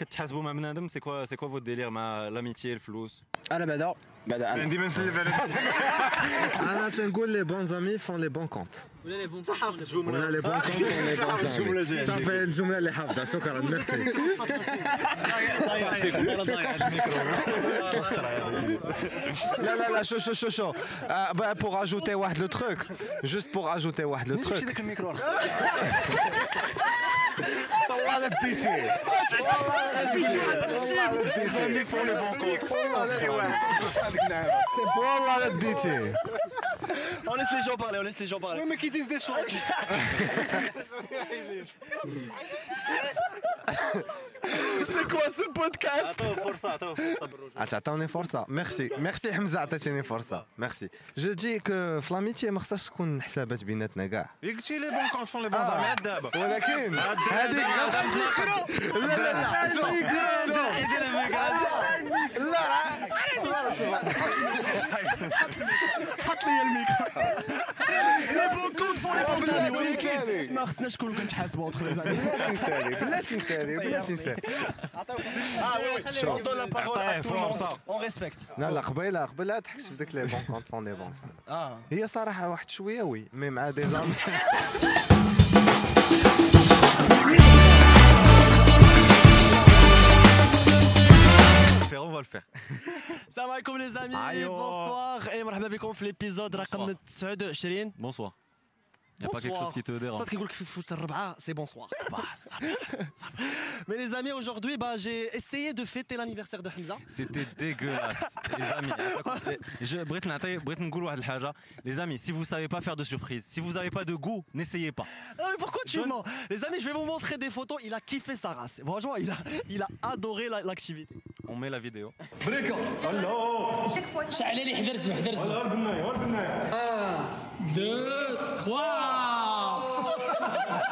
كتحاسبوا مع بنادم سي كوا سي كوا فوت ديلير مع لاميتي الفلوس انا بعدا بعدا انا ديما نسلف على انا تنقول لي بون زامي فون لي بون كونت ولا لي بون ولا لي بون كونت فون لي بون زامي صافي الجمله اللي حافظها شكرا ميرسي لا لا لا شو شو شو شو بور اجوتي واحد لو تروك جوست بور اجوتي واحد لو تروك roi de pitié. Les amis font les. C'est pour roi pitié. On laisse les gens parler, on laisse les gens parler. Oui, mais qui disent des choses. سي كوا سو بودكاست عطوه فرصه عطوه فرصه بالرجوع تعطوني فرصه ميرسي ميرسي حمزه عطيتيني فرصه ميرسي جو دي كو في لاميتي ما خصهاش تكون حسابات بيناتنا كاع قلتي لي بون كونت فون لي بون زامي دابا ولكن هذيك لا لا لا شوف لا صبر صبر حط لي ال micro les bons comptes font les bons amis ولكن ما خصناش نكونوا كنتحاسبوا entre les amis بلاتي نسالي بلاتي نسالي بلاتي نسالي Monde. On respecte. لا لا قبيله قبيله ضحكت في ذاك les bons comptes font les bons Ah. هي صراحة واحد شوية oui mais مع des amis on va le faire السلام عليكم لي زامي أيوة. بونسوار اي مرحبا بكم في ليبيزود رقم Bonsoir. 29 bonsoir Bonsoir. Y a pas quelque chose qui te dérange. C'est bonsoir. ça passe, ça passe. Mais les amis, aujourd'hui, bah, j'ai essayé de fêter l'anniversaire de Hamza. C'était dégueulasse. les amis, je, les amis, si vous ne savez pas faire de surprise, si vous n'avez pas de goût, n'essayez pas. Non, mais pourquoi tu mens? Les amis, je vais vous montrer des photos. Il a kiffé sa race. Franchement, il a, il a adoré l'activité on met la vidéo شعلي لي حذرت حذرت دو تخوا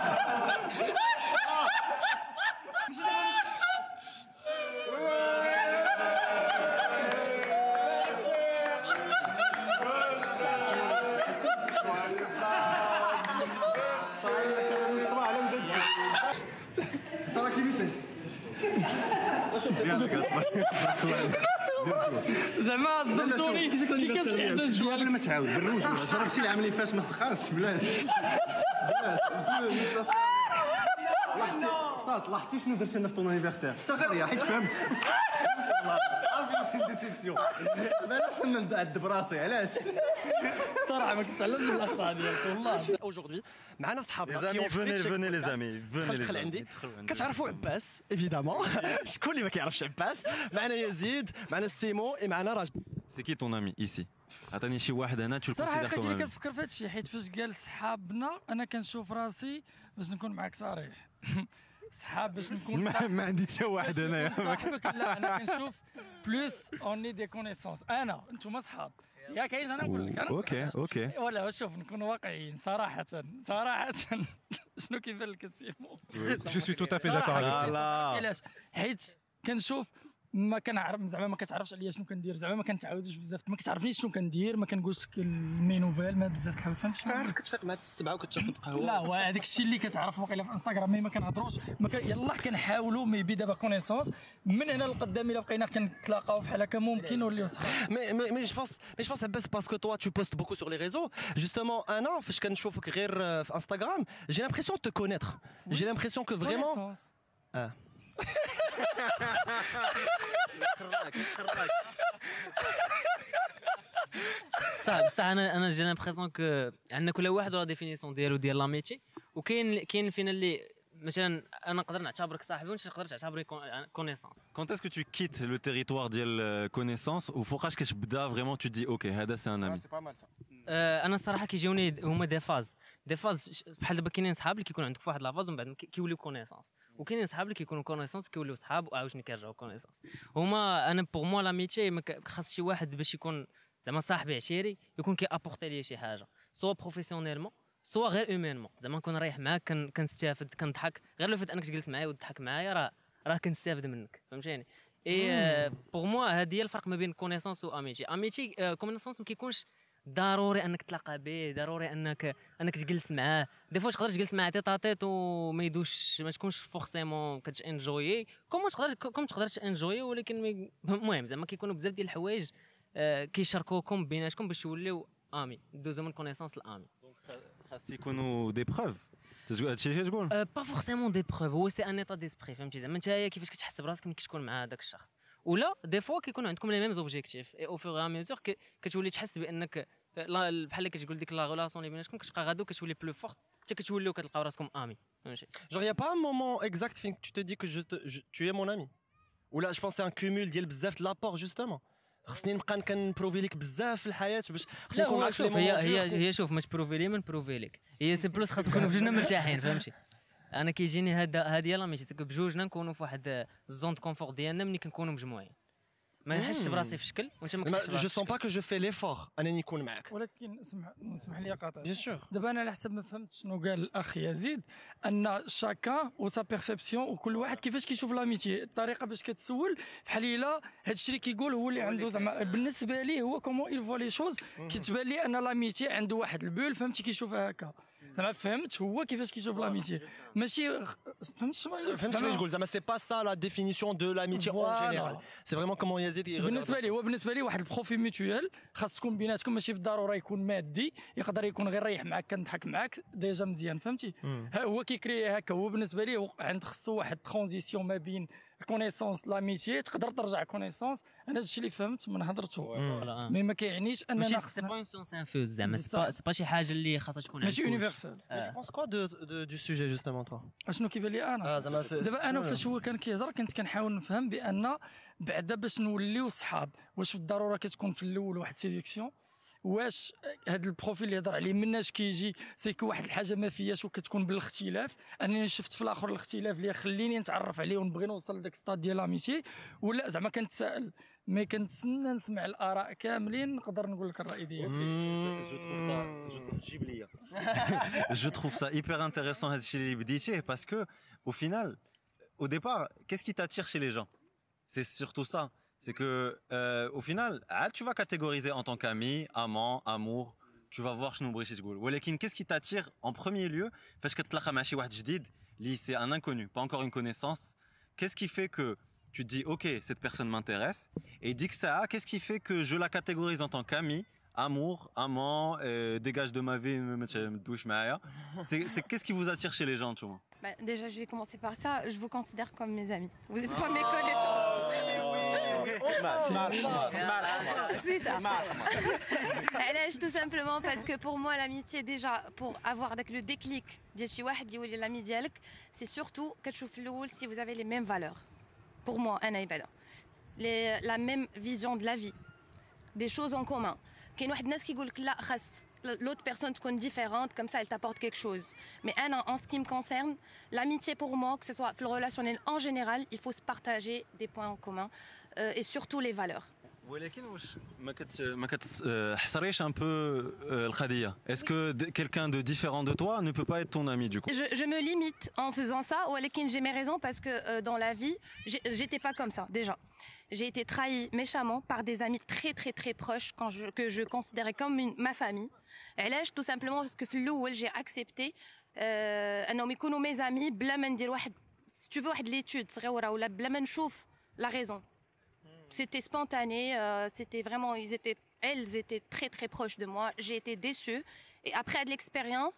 زعما صدمتوني كي الاحساس ديالك ما تعاود بالروج جربتي العام اللي فات ما صدقاتش بلاش بلاش لاحظتي شنو درت أنا في ton anniversaire حتى غير حيت فهمت عرفتي c'est déception علاش أنا ندعد براسي علاش؟ صراحة ما كنتعلمش من الاخطاء ديالك والله. Aujourd'hui, معنا صحابنا check venez les podcast. amis venez دخل عندي. كتعرفوا عباس؟ évidemment. شكون اللي ما كيعرفش عباس؟ معنا يزيد معنا سيمو معنا راجل. C'est qui ton ami ici? عطيني شي واحد هنا le صراحة ami. كنفكر في هذا الشيء حيت فاش قال صحابنا أنا كنشوف راسي باش نكون معك صريح. صحاب باش نكون ما ما عندي حتى واحد صاحبك. لا أنا كنشوف plus on est des connaissances أنا أنتم صحاب. ياك عايز أنا نقول لك ok ok. ولا شوف نكون واقعيين. صراحة صراحة. شنو كيبان لك السيمو d'accord avec كيبان toi. لك. علاش؟ حيت كنشوف ما كنعرف زعما ما كتعرفش عليا شنو كندير. زعما ما كنتعاودش بزاف. ما كتعرفنيش شنو كندير. ما كنقولش mes nouvelles ما بزاف فهمت شنو عارف كتفيق مع السبعة وكتاخذ قهوه لا هو هذاك الشيء اللي كتعرف واقيلا في انستغرام mais ما كنهضروش. ما كان يلاه كنحاولوا maybe دابا connaissances من هنا لقدام إلا بقينا كنتلاقاو بحال هكا ممكن نوليو صحاب mais je pense, mais je pense Abbas, parce que toi tu postes beaucoup sur les réseaux. Justement, un an, فاش كنشوفك غير في Instagram, j'ai l'impression de te connaître. J'ai l'impression que vraiment. Ah. بصح بصح أنا أنا j'ai l'impression que عندنا كل واحد وراه définition ديالو ديال l'amitié وكاين كاين فينا اللي مثلا أنا نقدر نعتبرك صاحبي وأنت تقدر تعتبرني connaissance Quand est-ce que tu quittes le territoire ديال euh, connaissance وفوقاش كتبدا vraiment tu te dis ok هذا ami pas mal ça. آه، أنا الصراحة كيجيوني هما des phases des phases بحال دابا كاينين صحاب اللي كيكون عندك واحد la phase ومن بعد كي- كيوليو connaissances وكاينين صحاب اللي كيكونوا connaissances كيوليو صحاب وعاوتاني كيرجعوا connaissances هما أنا pour moi l'amitié خاص شي واحد باش يكون زعما صاحبي عشيري يكون كي apporté لي شي حاجة soit professionnellement soit غير humainement زعما نكون رايح معاك كن- كنستافد كنضحك غير le fait أنك تجلس معايا وتضحك معايا راه راه كنستافد منك فهمتيني؟ et pour moi هذه هي الفرق ما بين connaissance و amitié amitié connaissance ما كيكونش ضروري أنك تلاقى به ضروري أنك أنك تجلس معاه. des fois تقدر تجلس معاه tête tête وما يدوش ما تكونش forcément كتش enjoy comme تقدر comme تقدر enjoy ولكن المهم زعما كيكونوا بزاف ديال الحوايج آه، كيشاركوكم بيناتكم باش توليو amis دوزو من connaissances ل amis خاص يكونوا des preuves هادشي اللي تقول pas forcément des preuves هو c'est un état d'esprit فهمتي زعما نتايا كيفاش كتحس براسك ملي كتكون مع هذاك الشخص. ولا des fois كيكونوا عندكم les mêmes objectifs et au fur et à mesure كتولي تحس بانك بحال اللي كتقول ديك la relation اللي بيناتكم كتبقى غادو كتولي plus forte حتى كتوليو كتلقاو راسكم amis فهمتي moment exact fin que tu te dis que je te, je- tu es mon ami? Ou là, je pense c'est un cumul ديال بزاف de l'apport justement. خصني نبقى كن prouver لك بزاف في الحياة باش خصني نكون هي هي هي شوف ما ت prouver لي ما ن prouver لك هي c'est plus خاص نكونوا بجوجنا مرتاحين فهمتي أنا كيجيني هذا هذه لا ماشي بجوجنا نكونوا في واحد ال zone de confort ديالنا ملي كنكونوا مجموعين. ما نحسش براسي في شكل وانت ما ما- كتحسش براسك sens pas que je fais l'effort أنني نكون معاك. ولكن اسمح اسمح لي قاطع. bien sûr دابا أنا على حسب ما فهمت شنو قال الأخ يزيد أن chacun و sa perception وكل واحد كيفاش كيشوف l'amitié. الطريقة باش كتسول بحال إلا هذا الشيء اللي كيقول هو اللي عنده زعما بالنسبة ليه هو comment il voit les choses كتبان لي أن l'amitié عنده واحد البول فهمتي كيشوفها هكا. زعما فهمت هو كيفاش كيشوف l'amitié ماشي فهمت شنو فهمت شنو تقول زعما c'est pas ça la définition de l'amitié en. général c'est vraiment comment يزيد بالنسبة لي هو بالنسبة لي واحد ال profit mutuel خاص تكون بيناتكم ماشي بالضرورة يكون مادي يقدر يكون غير ريح معاك كنضحك معاك déjà مزيان فهمتي؟ ها هو كي créer هكا هو بالنسبة لي عند خصو واحد transition ما بين ال connaissance l'amitié تقدر ترجع connaissance. أنا هادشي اللي فهمت من هضرته mais ما كيعنيش أننا ماشي c'est خصنا pas une science infuse زعما c'est pas شي حاجة اللي خاصها تكون ماشي. universelle quoi de, de- du sujet justement toi? أشنو كيبان لي أنا؟ زعما c'est- دابا أنا فاش هو كان كيهضر كنت كنحاول نفهم بأن بعدا باش نوليو صحاب واش بالضرورة كتكون في الأول واحد sélection واش هذا ال profil اللي هضر عليه مناش كيجي c'est que واحد الحاجة ما فياش وكتكون بالاختلاف. أنني شفت في الآخر الاختلاف اللي خليني نتعرف عليه ونبغي نوصل لذاك ستاد ديال l'amitié. ولا زعما كنتسائل مي كنتسنى نسمع الآراء كاملين نقدر نقول لك الرأي ديالي جيب ليا. je trouve ça hyper intéressant هادشي اللي بديتيه que au final au départ qu'est-ce qui t'attire chez les gens? C'est surtout ça. c'est que euh, au final ah, tu vas catégoriser en tant qu'ami amant amour tu vas voir شنو بغيتي تقول ولكن qu'est-ce qui t'attire en premier lieu فاش كتلاقى مع شي واحد جديد اللي c'est un inconnu pas encore une connaissance qu'est-ce qui fait que tu te dis ok cette personne m'intéresse et dit que ça qu'est-ce qui fait que je la catégorise en tant qu'ami amour, amant, euh, dégage de ma vie, me me- me douche معايا. C'est c'est- qu'est-ce qui vous attire chez les gens, tu vois Bah, déjà, je vais commencer par ça. Je vous considère comme mes amis. Vous n'êtes pas mes connaissances. C'est ça. علاش tout simplement parce que pour moi l'amitié déjà pour avoir avec le déclic ديال شي واحد يولي l'ami ديالك c'est surtout كتشوف في الاول si vous avez les mêmes valeurs pour moi انا إبادة les la même vision de la vie des choses en commun كاين واحد الناس كيقول لك لا خاص l'autre personne تكون différente comme ça elle t'apporte quelque chose mais Anna, en ce qui me concerne l'amitié pour moi que ce soit في le relationnel en général il faut se partager des points en commun euh, et surtout les valeurs ولكن واش ما كت ما كتحصريش un peu euh, القضيه Est-ce que de- quelqu'un de différent de toi ne peut pas être ton ami du coup je, je me limite en faisant ça ولكن j'ai mes raisons parce que euh, dans la vie j'ai- j'étais pas comme ça déjà j'ai été trahie méchamment par des amis très très très proches quand je, que je considérais comme une- ma famille علاش tout simplement parce que في الاول j'ai accepté euh, انهم يكونوا mes amis بلا ما ندير واحد si tu veux واحد l'étude صغيره ولا بلا ما نشوف la raison c'était spontané euh, c'était vraiment ils étaient elles étaient très très proches de moi. J'ai été déçue. Et après de l'expérience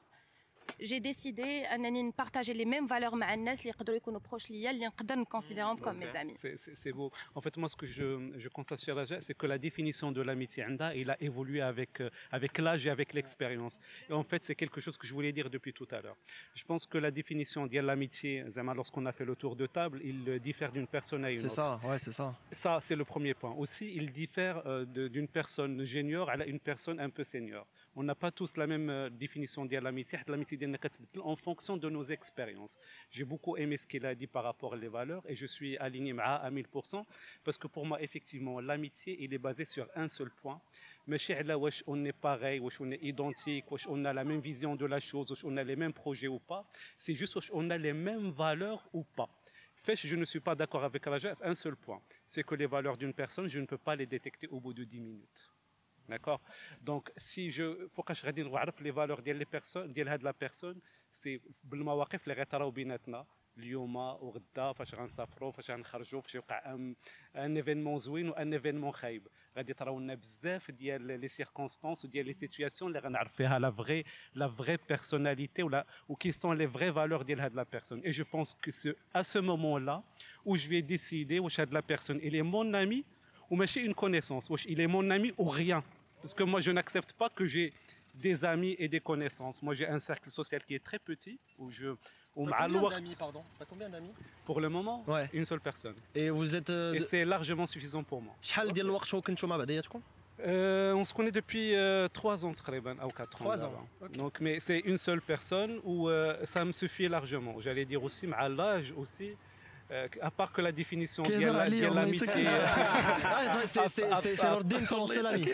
j'ai décidé de partager les mêmes valeurs avec les gens qui sont proches de moi, qui comme mes amis. C'est beau. En fait, moi, ce que je, je constate chez Raja, c'est que la définition de l'amitié, il a évolué avec, euh, avec l'âge et avec l'expérience. Et en fait, c'est quelque chose que je voulais dire depuis tout à l'heure. Je pense que la définition de l'amitié, lorsqu'on a fait le tour de table, il diffère d'une personne à une autre. C'est ça, ouais, c'est ça. Ça, c'est le premier point. Aussi, il diffère euh, d'une personne junior à une personne un peu senior on n'a pas tous la même euh, définition de l'amitié. L'amitié en fonction de nos expériences. J'ai beaucoup aimé ce qu'il a dit par rapport aux valeurs et je suis aligné à 1000% parce que pour moi, effectivement, l'amitié, il est basé sur un seul point. Mais là, on est pareil, on est identique, on a la même vision de la chose, on a les mêmes projets ou pas. C'est juste on a les mêmes valeurs ou pas. Fait, je ne suis pas d'accord avec Rajaf, un seul point. C'est que les valeurs d'une personne, je ne peux pas les détecter au bout de 10 minutes. d'accord donc si je فوقاش غادي نعرف لي فالور ديال لي بيرسون ديال هاد لا بيرسون سي بالمواقف اللي غيطراو بيناتنا اليوم وغدا فاش غنسافروا فاش غنخرجوا فاش يوقع ان ان ايفينمون زوين وان ايفينمون خايب غادي تراو لنا بزاف ديال لي سيركونستانس وديال لي سيتوياسيون اللي غنعرف فيها لا فغي لا فغي بيرسوناليتي ولا ou qui sont les vraies valeurs de la personne. Et je pense que c'est à ce moment-là où je vais décider واش هاد la personne il est mon ami ou ماشي une connaissance واش il est mon ami ou rien. parce que moi, je n'accepte pas que j'ai des amis et des connaissances. Moi, j'ai un cercle social qui est très petit, où je... Où combien d'amis, pardon T'as combien d'amis Pour le moment, ouais. une seule personne. Et vous êtes... Euh, et c'est largement suffisant pour moi. Bah, euh, on se connaît depuis euh, 3 ans, ou 4 ans. ans. Donc, mais c'est une seule personne où euh, ça me suffit largement. J'allais dire aussi, à l'âge aussi, euh, à part que la définition Qui est de dans la la- de ligne, on l'amitié. Ah, c'est- c'est- c'est- c'est c'est l'ordine qu'on se l'ami.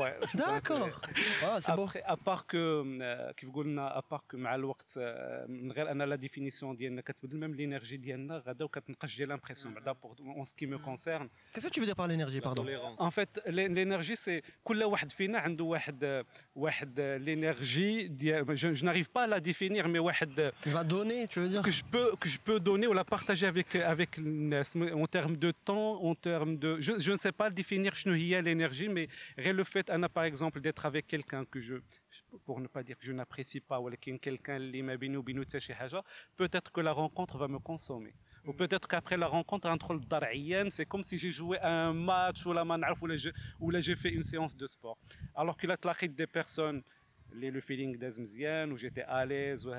Ouais, ça, D'accord. c'est- Ah, c'est beau. Après, à part que euh, كيف قلنا à part que مع الوقت آه، من غير ان لا ديفينيسيون ديالنا كتبدل ميم لينيرجي ديالنا غدا وكتنقص جي لامبريسيون بعدا en ce qui me concerne Qu'est-ce que tu veux dire par l'énergie, pardon En fait, l'é- l'énergie, c'est كل واحد فينا عنده واحد واحد l'énergie ديال je, je n'arrive pas à la définir mais واحد Tu vas donner, tu veux dire que je peux que je peux donner ou la partager avec avec, avec en termes de temps, en termes de... Je, je ne sais pas définir l'énergie, mais le fait, Anna, par exemple, d'être avec quelqu'un que je, pour ne pas dire que je n'apprécie pas, ou quelqu'un, peut-être que la rencontre va me consommer. Ou mm-hmm. peut-être qu'après la rencontre, entre le c'est comme si j'ai joué à un match, ou la manaf, ou là j'ai fait une séance de sport. Alors que la des personnes, le feeling d'Azmzian, où j'étais à l'aise, ou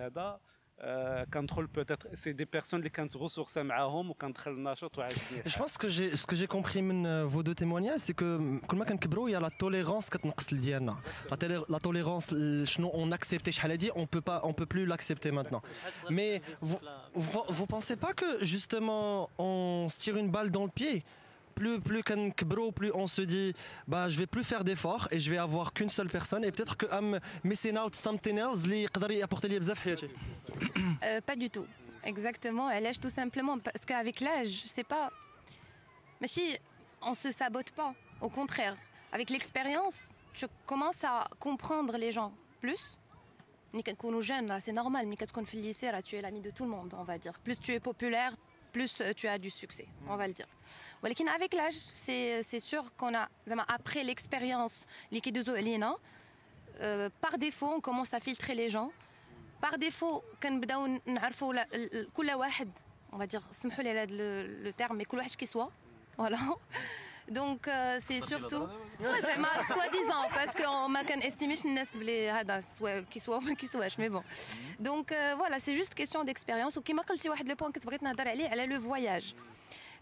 آه، كندخل peut-être c'est des personnes اللي كانت ressourcées معاهم وكندخل ناشط وعاجبني Je pense que j'ai ce que j'ai compris من euh, vos deux témoignages c'est que كل ما كنكبروا il y a la tolérance كتنقص ديالنا la, tolé- la tolérance ل- شنو on acceptait شحال هادي on peut pas on peut plus l'accepter maintenant mais vous, vous vous pensez pas que justement on se tire une balle dans le pied plus, plus qu'on plus on se dit, bah, je vais plus faire d'efforts et je vais avoir qu'une seule personne. Et peut-être que I'm missing out something else, les qadari apporter les euh, Pas du tout. Exactement. Elle l'âge tout simplement. Parce qu'avec l'âge, c'est pas. Mais si, on se sabote pas. Au contraire. Avec l'expérience, tu commences à comprendre les gens plus. C'est normal, mais quand tu es l'ami de tout le monde, on va dire. Plus tu es populaire, plus tu as du succès, on va le dire. Mais avec l'âge, c'est sûr qu'on a, après l'expérience, par défaut, on commence à filtrer les gens. Par défaut, quand on va dire, le terme, mais qui soit. Voilà. donc euh, c'est surtout Ouais, زعما soi-disant parce qu'on ما كنستيميش الناس بلي هذا سوا كي سوا وما كيسواش mais bon donc euh, voilà c'est juste question d'expérience وكما قلتي واحد لو بوين كنت بغيت نهضر عليه على لو voyage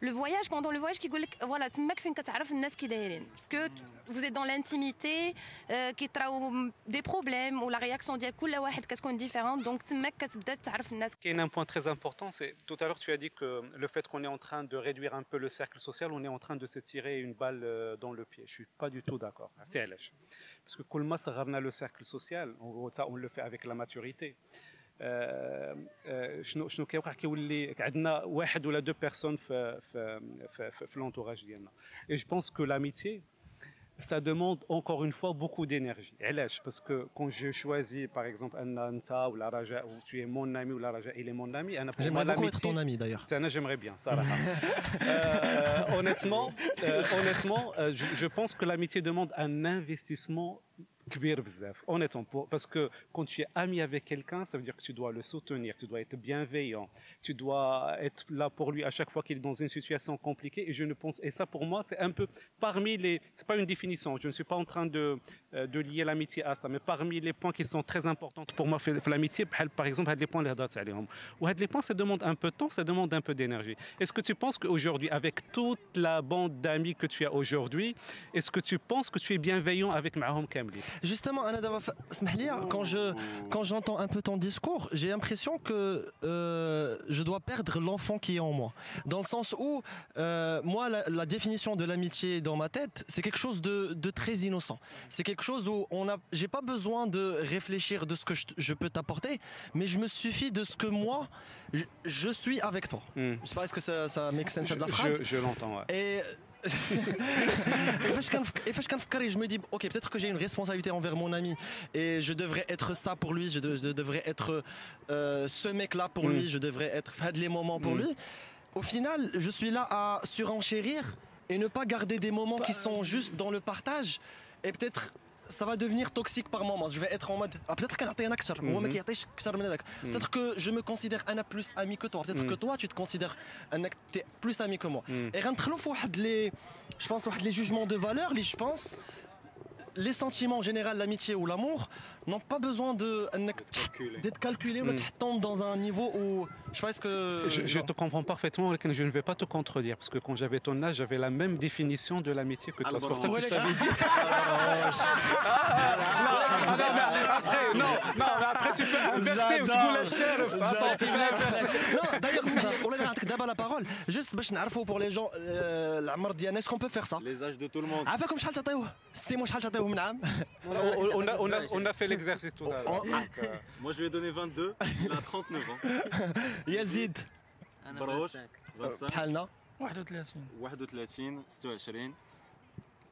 le voyage pendant le voyage كيقول لك فوالا تماك فين كتعرف الناس كي دايرين باسكو vous êtes dans l'intimité euh, كيطراو des problèmes ou la réaction ديال كل واحد كتكون différente donc تماك كتبدا تعرف الناس Il y a un point très important, c'est tout à l'heure tu as dit que le fait qu'on est en train de réduire un peu le cercle social, on est en train de se tirer une balle euh, dans le pied. Je suis pas du tout d'accord. C'est علاش. Parce que كل ما صغرنا le cercle social, on- ça on le fait avec la maturité. آه، آه، شنو شنو كيوقع كيولي عندنا واحد ولا دو بيرسون في في في, في, في l'entourage ديالنا. Et je pense que l'amitié ça demande encore une fois beaucoup d'énergie. علاش Parce que quand je choisis par exemple un Ansa ou la Raja ou tu es mon ami ou la Raja il est mon ami, أنا pour moi, j'aimerais beaucoup être l'amitié- ton ami d'ailleurs ça, j'aimerais bien, ça. Euh, honnêtement, euh, honnêtement euh, je, je pense que l'amitié demande un investissement كبير بزاف. Honnêtement, parce que quand tu es ami avec quelqu'un, ça veut dire que tu dois le soutenir, tu dois être bienveillant, tu dois être là pour lui à chaque fois qu'il est dans une situation compliquée. Et je ne pense, et ça pour moi, c'est un peu parmi les, c'est pas une définition. Je ne suis pas en train de, euh, de lier l'amitié à ça, mais parmi les points qui sont très importants pour moi, l'amitié, par exemple, les points ou les points, ça demande un peu de temps, ça demande un peu d'énergie. Est-ce que tu penses qu'aujourd'hui, avec toute la bande d'amis que tu as aujourd'hui, est-ce que tu penses que tu es bienveillant avec Mahom Kamli? Justement, quand je quand j'entends un peu ton discours, j'ai l'impression que euh, je dois perdre l'enfant qui est en moi. Dans le sens où, euh, moi, la, définition de l'amitié dans ma tête, c'est quelque chose de, de très innocent. C'est quelque chose où on a, j'ai pas besoin de réfléchir de ce que je, peux t'apporter, mais je me suffis de ce que moi, je, suis avec toi. Mm. Je sais pas, est-ce que ça, ça make sense, de la phrase? Je, l'entends, ouais et je me dis, ok, peut-être que j'ai une responsabilité envers mon ami et je devrais être ça pour lui, je, devrais être euh, ce mec-là pour mm. lui, je devrais être fad les moments pour mm. lui. Au final, je suis là à surenchérir et ne pas garder des moments qui bah, sont juste dans le partage. Et peut-être ça va devenir toxique par moments. Je vais être en mode ah, peut-être a Peut-être mhm. que je me considère un plus ami que toi. Peut-être mhm. que toi tu te considères un plus ami que moi. Mhm. Et les, je pense les jugements de valeur, les je pense les sentiments en général, l'amitié ou l'amour n'ont pas besoin de انك Calculé. d'être calculés ou Mhm. تحطهم dans un niveau où je pense que Je, je te comprends parfaitement, mais je ne vais pas te contredire, parce que quand j'avais ton âge, j'avais la même définition de l'amitié que toi. C'est pour ça que je t'avais dit. Ah, non, mais après, non, non, mais après tu peux inverser ou tu peux la chair. Attends, tu peux inverser. non d'ailleurs والله نعطيك دابا la parole juste باش نعرفوا pour les gens euh, العمر ديالنا est-ce qu'on peut faire ça Les âges de tout le monde. عافاكم شحال تعطيوه السيمو شحال تعطيوه من عام On, on a, on, a, on a fait l'exercice tout à l'heure. Oh, donc, euh, Moi, je lui ai donné 22. Il a 39 ans. يزيد انا بروش 25. 25 بحالنا 31 31 26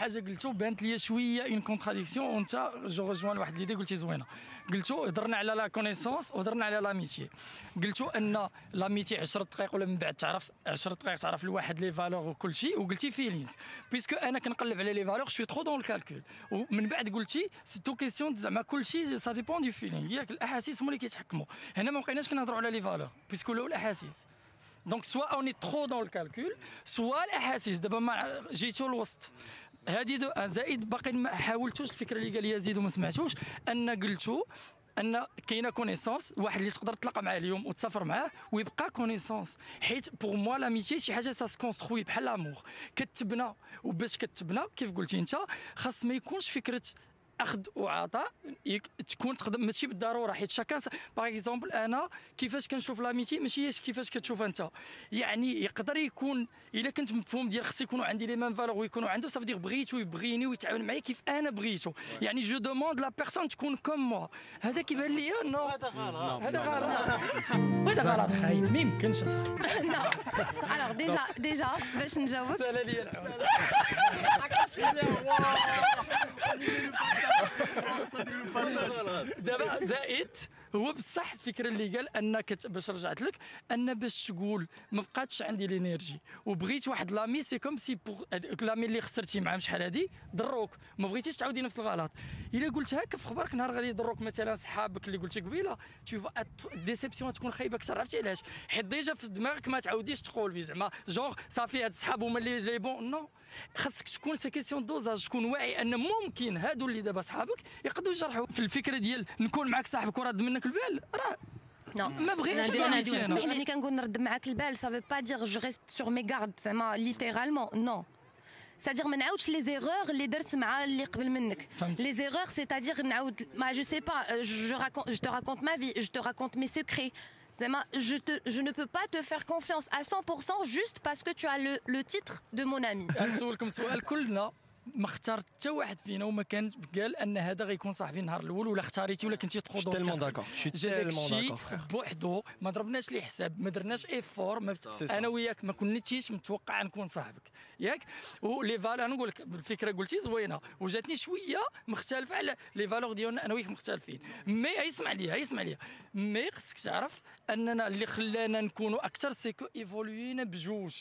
حاجة قلتو بانت لي شوية une contradiction وانت je rejoins واحد l'idée قلتي زوينة. قلتو هضرنا على la connaissance وهضرنا على l'amitié قلتو أن l'amitié 10 دقائق ولا من بعد تعرف 10 دقائق تعرف لواحد les valeurs وكل شيء. وقلتي feeling puisque أنا كنقلب على les valeurs je suis trop dans ال calcul ومن بعد قلتي c'est toute question زعما كل شيء ça dépend du feeling ياك الأحاسيس هما اللي كيتحكموا. هنا ما بقيناش كنهضروا على les valeurs puisque le الأحاسيس. donc soit on est trop dans ال calcul soit الأحاسيس. دابا ما جيتو الوسط l'idée de زائد باقي ما حاولتوش الفكرة اللي قال يزيد وما سمعتوش أن قلتو أن كاينة connaissance واحد اللي تقدر تلاقى معاه اليوم وتسافر معاه ويبقى connaissance حيت pour moi l'amitié شي حاجة ça se construit بحال l'amour كتبنى وباش كتبنى كيف قلتي أنت خاص ما يكونش فكرة أخذ وعطاء يك- تكون تقدر ماشي بالضرورة حيت chacun par exemple أنا كيفاش كنشوف l'amitié ماشي هي كيفاش كتشوف أنت. يعني يقدر يكون إلا كنت مفهوم ديال خص يكونوا عندي les mêmes valeurs ويكونوا عنده صافي دير بغيتو يبغيني ويتعاون معايا كيف أنا بغيتو. يعني je demande la personne تكون comme moi هذا كيبان لي non هذا غلط. هذا غلط. هذا غلط خايب ما يمكنش أصاحبي. Non. Alors, déjà, déjà, باش نجاوبك سهله لي العوز دابا زائد هو بصح الفكرة اللي قال كت- باش رجعت لك أن باش تقول ما بقاتش عندي l'énergie وبغيت واحد l'ami c'est comme si pour l'ami اللي خسرتي معاهم شحال هادي ضروك ما بغيتيش تعاودي نفس الغلط. إلا قلت هكا في خبرك نهار غادي يضروك مثلا صحابك اللي قلتي قبيلة ta déception تكون خايبة أكثر عرفتي علاش؟ حيت déjà في دماغك ما تعاوديش تقول زعما جونغ صافي هاد الصحاب هما اللي لي بون نو خاصك تكون سي كيسيون دوزاج تكون واعي ان ممكن هادو اللي دابا صحابك يقدروا يجرحوا في الفكره ديال نكون معك صاحبك وراد منك البال راه Non. ما بغيتش أنا نعمل عندي- شي أنا. اسمح لي كنقول نرد معاك البال ça veut pas dire je reste sur mes gardes زعما littéralement non c'est-à-dire ما نعاودش لي زيغور اللي درت مع اللي قبل منك فهمت. les erreurs c'est-à-dire نعاود ما je sais pas euh, je raconte je te raconte ma vie je te raconte mes secrets زعما Je, je, ne peux pas te faire confiance à 100% juste parce que tu as le, le titre de mon ami. ما اختار حتى واحد فينا وما كان قال أن هذا غيكون صاحبي النهار الأول ولا اختاريتي ولا كنتي تخوض tellement d'accord. Je suis جا داك tellement الشيء d'accord, frère. بوحدو ما ضربناش ليه حساب ما درناش ايفور ما. أنا وياك ما كنتيش متوقع نكون صاحبك. ياك؟ و les valeurs أنا نقول لك بالفكرة قلتي زوينة. وجاتني شوية مختلفة على les valeurs ديالنا أنا وياك مختلفين. mais اسمع ليا اسمع ليا. mais خصك تعرف أننا اللي خلانا نكونوا أكثر c'est que évolu ينا بجوج.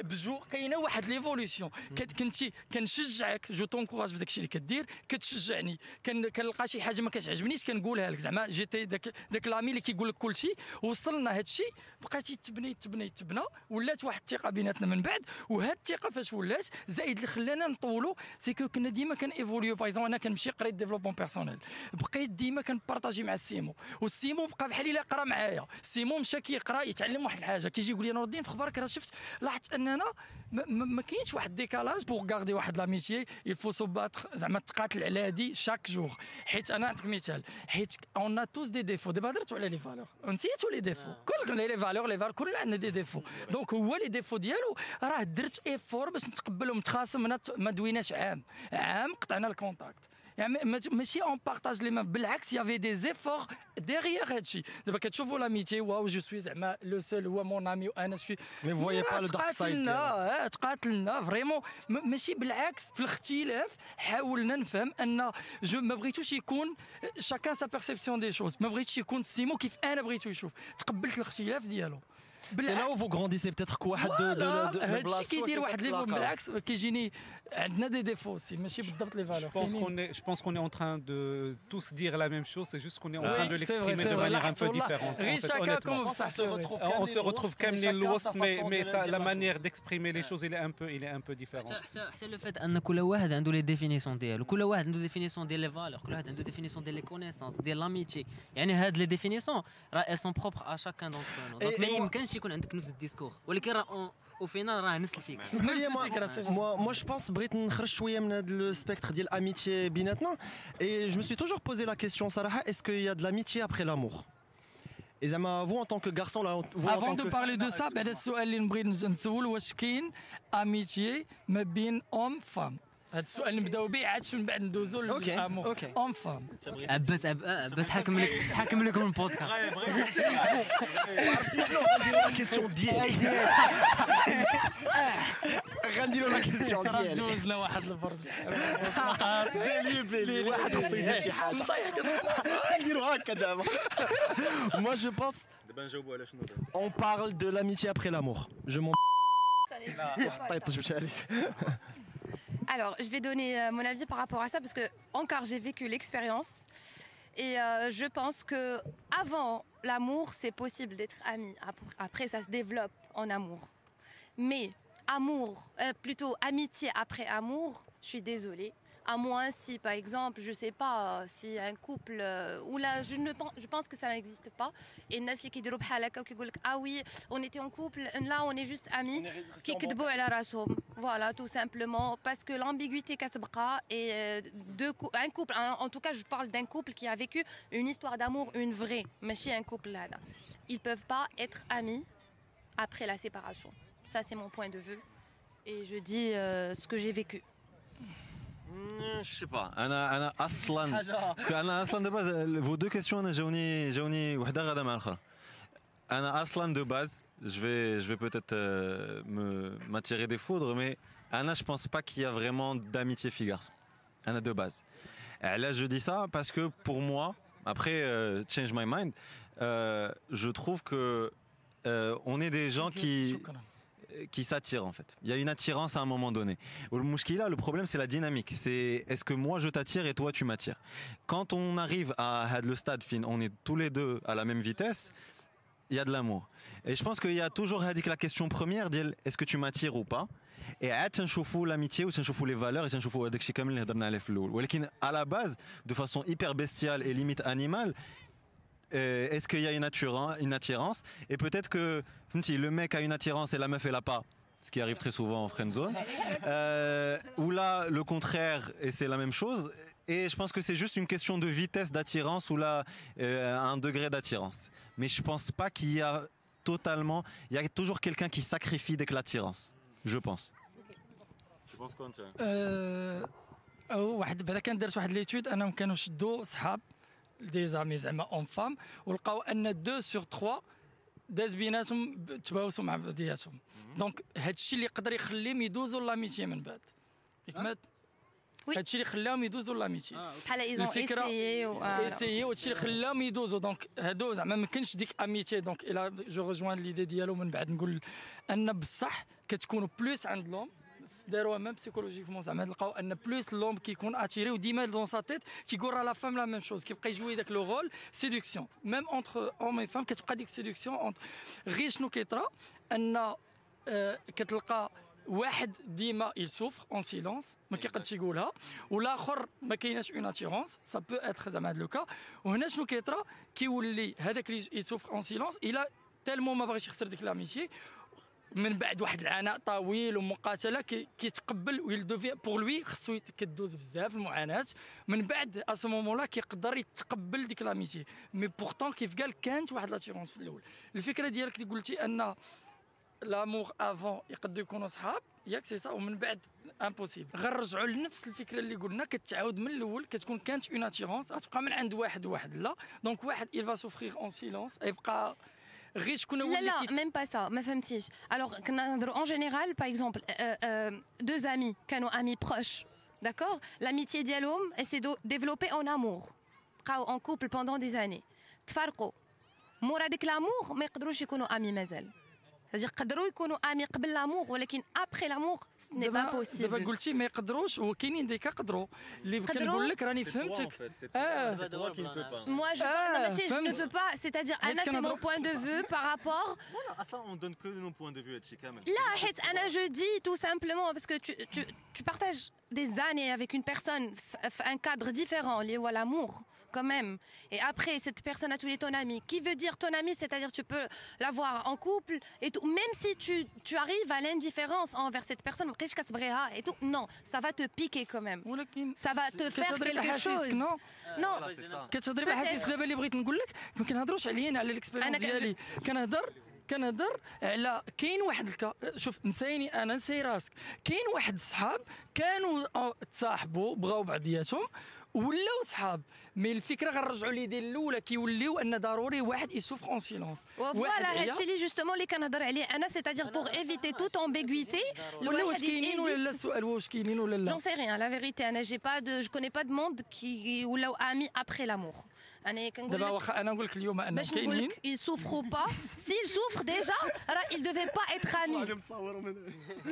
بجوج كاينة واحد l'évolution كنتي كنشجعك معاك. je t'encourage في داكشي اللي كدير. كتشجعني. كن- كنلقى شي حاجة ما كتعجبنيش كنقولها لك زعما. جيتي داك داك l'ami اللي كيقول لك كل شيء وصلنا هاد الشيء. بقيتي تبني تبني تبنى. ولات واحد الثقة بيناتنا من بعد. وهاد الثقة فاش ولات زائد اللي خلانا نطولوا c'est que كنا ديما كان évolu يو par أنا كنمشي قريت développement personnel بقيت ديما كن partager مع السيمو والسيمو بقى بحال إلا قرا معايا. السيمو مشى كيقرا يتعلم واحد الحاجة. كيجي يقول لي نور الدين في أخبارك راه شفت لاحظت أننا ما, ما, كاينش واحد décalage pour garder واحد l'amitié il faut se battre زعما تقاتل على هادي chaque jour حيت أنا نعطيك مثال حيت on a tous des défauts دابا هضرتوا على les valeurs نسيتوا les défauts كل les valeurs les valeurs كلنا عندنا des défauts donc هو les défauts ديالو راه درت effort باش نتقبلهم متخاصم ما دويناش عام. عام قطعنا ال contact يعني ما- ماشي اون بارطاج لي مام بالعكس يافي دي زيفور ديغيير هادشي دابا كتشوفوا لاميتي واو جو سوي زعما لو سول هو مون امي وانا سوي Mais vous voyez pas le dark side تقاتلنا ديالو. آه، تقاتلنا فريمون م- ماشي بالعكس في الاختلاف حاولنا نفهم ان جو ما بغيتوش يكون شاكان سا بيرسيبسيون دي شوز ما بغيتش يكون سيمو كيف انا بغيتو يشوف تقبلت الاختلاف ديالو C'est là où vous grandissez peut-être كواحد de, de, فوالا، de, de هادشي بلاصتو كيدير واحد لي كيتلاقى. بالعكس كيجيني عندنا دي ديفو سي ماشي بالضبط لي Je فالور pense qu'on est, je pense qu'on est en train de tous dire la même chose, c'est juste qu'on est en Oui, train de c'est vrai, l'exprimer c'est de vrai. manière un peu Wallah, différente. غير en fait, chacun honnêtement. comme ça, c'est vrai. On se retrouve comme les Lost, mais, mais ça- la manière d'exprimer les choses, il est un peu, il est un peu différent. حتى حتى لو فات ان كل واحد عنده لي ديفينيسيون ديالو كل واحد عنده ديفينيسيون ديال لي فالور كل واحد عنده ديفينيسيون ديال لي كونيسونس ديال لاميتي يعني هاد لي ديفينيسيون راه سون بروبر ا شاكان دونك نو دونك Et- ما et moi- يمكنش يكون عندك نفس الديسكور ولكن راه او فينال راه نفس الفكره اسمحوا لي moi, moi, moi je pense بغيت نخرج شويه من هذا السبيكتر ديال الاميتي بيناتنا et je me suis toujours posé la question صراحه est-ce qu'il y a de l'amitié après l'amour et زعما vous en tant que garçon là vous en افون tant دو que بارلي دو سا بعد السؤال اللي نبغي نز- نسول واش كاين اميتيي ما بين اوم فام هذا السؤال نبداو به عاد من بعد ندوزو للامور OK. homme femme عباس عب- عباس حاكم لك حاكم لكم البودكاست. عرفتي شنو؟ غنديروا la question ديالي غنديروا la question ديالي جوزنا واحد الفرص بيلي بيلي. واحد خصو يدير شي حاجة. نديروا هكا دابا. Moi je pense دابا نجاوبوا على شنو on parle de l'amitié après l'amour. Je m'en طيب جبتها لك Alors, je vais donner euh, mon avis par rapport à ça parce que encore j'ai vécu l'expérience et euh, je pense que avant l'amour, c'est possible d'être ami. Ap- Après, ça se développe en amour. Mais amour, euh, plutôt amitié après amour, je suis désolée. À moins si, par exemple, je ne sais pas, si un couple, euh, ou là, je, ne pense, que ça n'existe pas. Et les gens qui disent, ah oui, on était en couple, là, on est juste amis, qui Voilà, tout simplement. Parce que l'ambiguïté Kasbra et euh, deux, un couple, en tout cas, je parle d'un couple qui a vécu une histoire d'amour, une vraie, mais chez un couple là. Ils peuvent pas être amis après la séparation. Ça, c'est mon point de vue. Et je dis euh, ce que j'ai vécu. Je sais pas انا انا اصلا حاجه باسكو انا اصلا دابا فو دو كيسيون انا جاوني جاوني وحده غادا مع الاخرى انا اصلا دو باز je vais je vais peut-être euh, me m'attirer des foudres mais انا je pense pas qu'il y a vraiment d'amitié fille garçon انا de base Et là je dis ça parce que pour moi après euh, change my mind euh, je trouve que euh, on est des gens qui شكرا qui s'attirent en fait. Il y a une attirance à un moment donné. le problème c'est la dynamique. C'est est-ce que moi je t'attire et toi tu m'attires? Quand on arrive à le stade fin, on est tous les deux à la même vitesse. Il y a de l'amour. Et je pense qu'il y a toujours la question première est-ce que tu m'attires ou pas? Et l'amitié ou les valeurs et à la base, de façon hyper bestiale et limite animale, est-ce qu'il y a une, attirance, une attirance Et peut-être que فهمتي, le mec a une attirance et la meuf elle a pas, ce qui arrive très souvent en friend zone. Euh, ou là, le contraire, et c'est la même chose. Et je pense que c'est juste une question de vitesse d'attirance ou là, euh, un degré d'attirance. Mais je pense pas qu'il y a totalement. Il y a toujours quelqu'un qui sacrifie dès que l'attirance. Je pense. Tu penses quoi, Antia آه، أو واحد بعدا كان درت واحد ليتود انهم كانوا شدوا صحاب des amis زعما homme femme ولقاو أن deux sur trois داز بيناتهم تباوسوا مع بعضياتهم donc هذا الشيء اللي يقدر يخليهم يدوزوا l'amitié من بعد. ياك oui. هذا الشيء اللي خلاهم يدوزوا l'amitié بحال ils ont الفكرة- essayé و- voilà. essayé وهادشي اللي خلاهم يدوزوا. donc هادو زعما ما كانش ديك amitié. دونك إلى je rejoins l'idée ديالو من بعد نقول أن بصح كتكونوا plus عند لهم داروها ميم بسيكولوجيكمون زعما لقاو ان بلوس لوم كيكون اتيري وديما دون سا تيت كيقول راه لا فام لا ميم شوز كيبقى يجوي داك لو رول سيدكسيون ميم اونتر اوم اي فام كتبقى ديك سيدكسيون غير شنو كيطرا ان آه، كتلقى واحد ديما il souffre en silence ما كيقدش يقولها والاخر ما كايناش اون اتيرونس سا بو اتر زعما هذا لوكا وهنا شنو كيطرا كيولي هذاك اللي يسوفر اون سيلونس الى تالمون ما بغاش يخسر ديك لاميتي من بعد واحد العناء طويل ومقاتلة كي- كيتقبل و il devait pour lui خصو كدوز بزاف المعاناة. من بعد à ce moment كيقدر يتقبل ديك l'amitié. mais pourtant كيف قال كانت واحد l'attirance في الأول. الفكرة ديالك اللي قلتي أن l'amour avant يقدروا يكونوا صحاب ياك سي سا ومن بعد impossible غنرجعوا لنفس الفكرة اللي قلنا كتعاود من الأول كتكون كانت une attirance غتبقى من عند واحد واحد. لا. donc واحد il va souffrir en silence. يبقى غير شكون هو لا اللي لا كيت- même pas ça ما فهمتيش alors كنا نهضروا en général par exemple euh, euh, deux amis كانوا amis proches d'accord l'amitié ديالهم elle s'est do- développée en amour بقاو en couple pendant des années تفارقوا مورا ديك لامور ما يقدروش يكونوا امي مازال c'est-à-dire يقدروا يكونوا امي قبل لامور ولكن après l'amour ce n'est pas دابا possible دابا قلتي ما يقدروش وكاينين ديك قدروا اللي قدروا؟ كنقول لك راني فهمتك اه moi je Ah, non, mais je- je ne فهمت. peux pas c'est-à-dire حيت انا c'est mon كنهضروا- point de vue par rapport À ça, on donne que nos points de vue, هادشي كامل. Là, حيت أنا je dis tout simplement parce que tu, tu, tu partages des années avec une personne, f- f- un cadre différent, lié à l'amour quand même. Et après, cette personne a tué ton ami. Qui veut dire ton ami C'est-à-dire tu peux l'avoir en couple et tout. Même si tu, tu arrives à l'indifférence envers cette personne, مابقيتش كتبغيها et tout. Non, ça va te piquer quand même. ولكن Ça va te faire كتهضري quelque بأحاسيسك، chose. نو Non, Voilà, c'est ça. كتهضري Peut-être. بحاسيس دابا اللي بغيت نقول لك ما كنهضروش عليا على الاكسبيرينس أنا كن- ديالي كنهضر كنهضر على كاين واحد الكا شوف نسيني انا نسي راسك كاين واحد الصحاب كانوا آه، تصاحبوا بغاو بعضياتهم ولاو صحاب مي الفكره غنرجعوا ليدي الاولى كيوليو ان ضروري واحد يسوفر اون سيلونس voilà, هادشي اللي justement اللي كنهضر عليه أنا c'est-à-dire pour éviter toute ambiguïté. ولا الواحد واش كاينين ولا لا évite- السؤال واش كاينين ولا لا J'en sais rien, la vérité. Anna, j'ai pas de, je connais pas de monde qui ou là amis après l'amour. أنا كنقول دابا لك واخا انا نقول لك اليوم ان باش نقول كاينين لك ils souffrent pas. S'ils souffrent déjà, راه ils devaient pas être amis.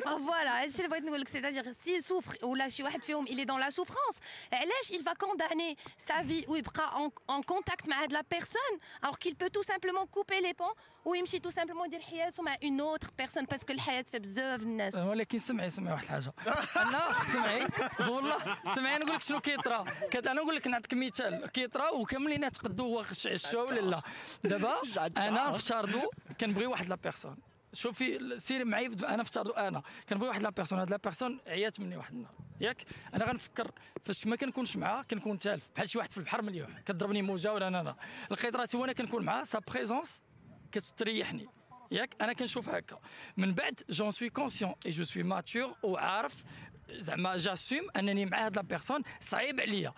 Ah, voilà, هادشي اللي بغيت نقول لك c'est-à-dire s'ils souffrent ولا شي واحد فيهم il est dans la souffrance, علاش il va condamner sa vie ويبقى en, en contact مع هاد la personne alors qu'il peut tout simplement couper les ponts ويمشي tout simplement يدير حياته مع une autre personne parce que الحياة فيها بزاف الناس. ولكن سمعي سمعي واحد الحاجه انا سمعي والله سمعي نقول لك شنو كيطرا كت- انا نقول لك نعطيك مثال كيطرا وكاملين تقدوا هو خش عشوا ولا لا دابا انا افترضوا كنبغي واحد لا بيرسون شوفي سيري معايا أنا افترضوا أنا كنبغي واحد لا بيرسون هاد لا بيرسون عيات مني واحد النهار ياك؟ أنا غنفكر فاش ما كنكونش معاه كنكون تالف بحال شي واحد في البحر مليوح كضربني موجة ولا أنا أنا لقيت راسي وأنا كنكون معاه sa présence كتريحني. ياك؟ أنا كنشوف هكا. من بعد j'en suis conscient et je suis mature وعارف زعما j'assume أنني مع هاد la personne صعيب عليا.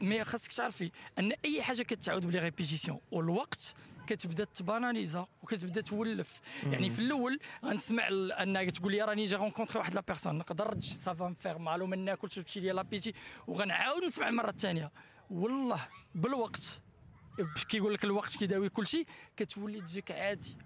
mais خاصك تعرفي أن أي حاجة كتعاود ب les répétitions والوقت كتبدا تباناليزا وكتبدا تولف. يعني في الأول غنسمع أنك تقول لي راني j'ai rencontré واحد la personne نقدر ça va me faire mal و ما ناكل تمشي لي l'appétit وغنعاود نسمع المره الثانية والله بالوقت كيقول لك الوقت كيداوي كل شيء كتولي تجيك عادي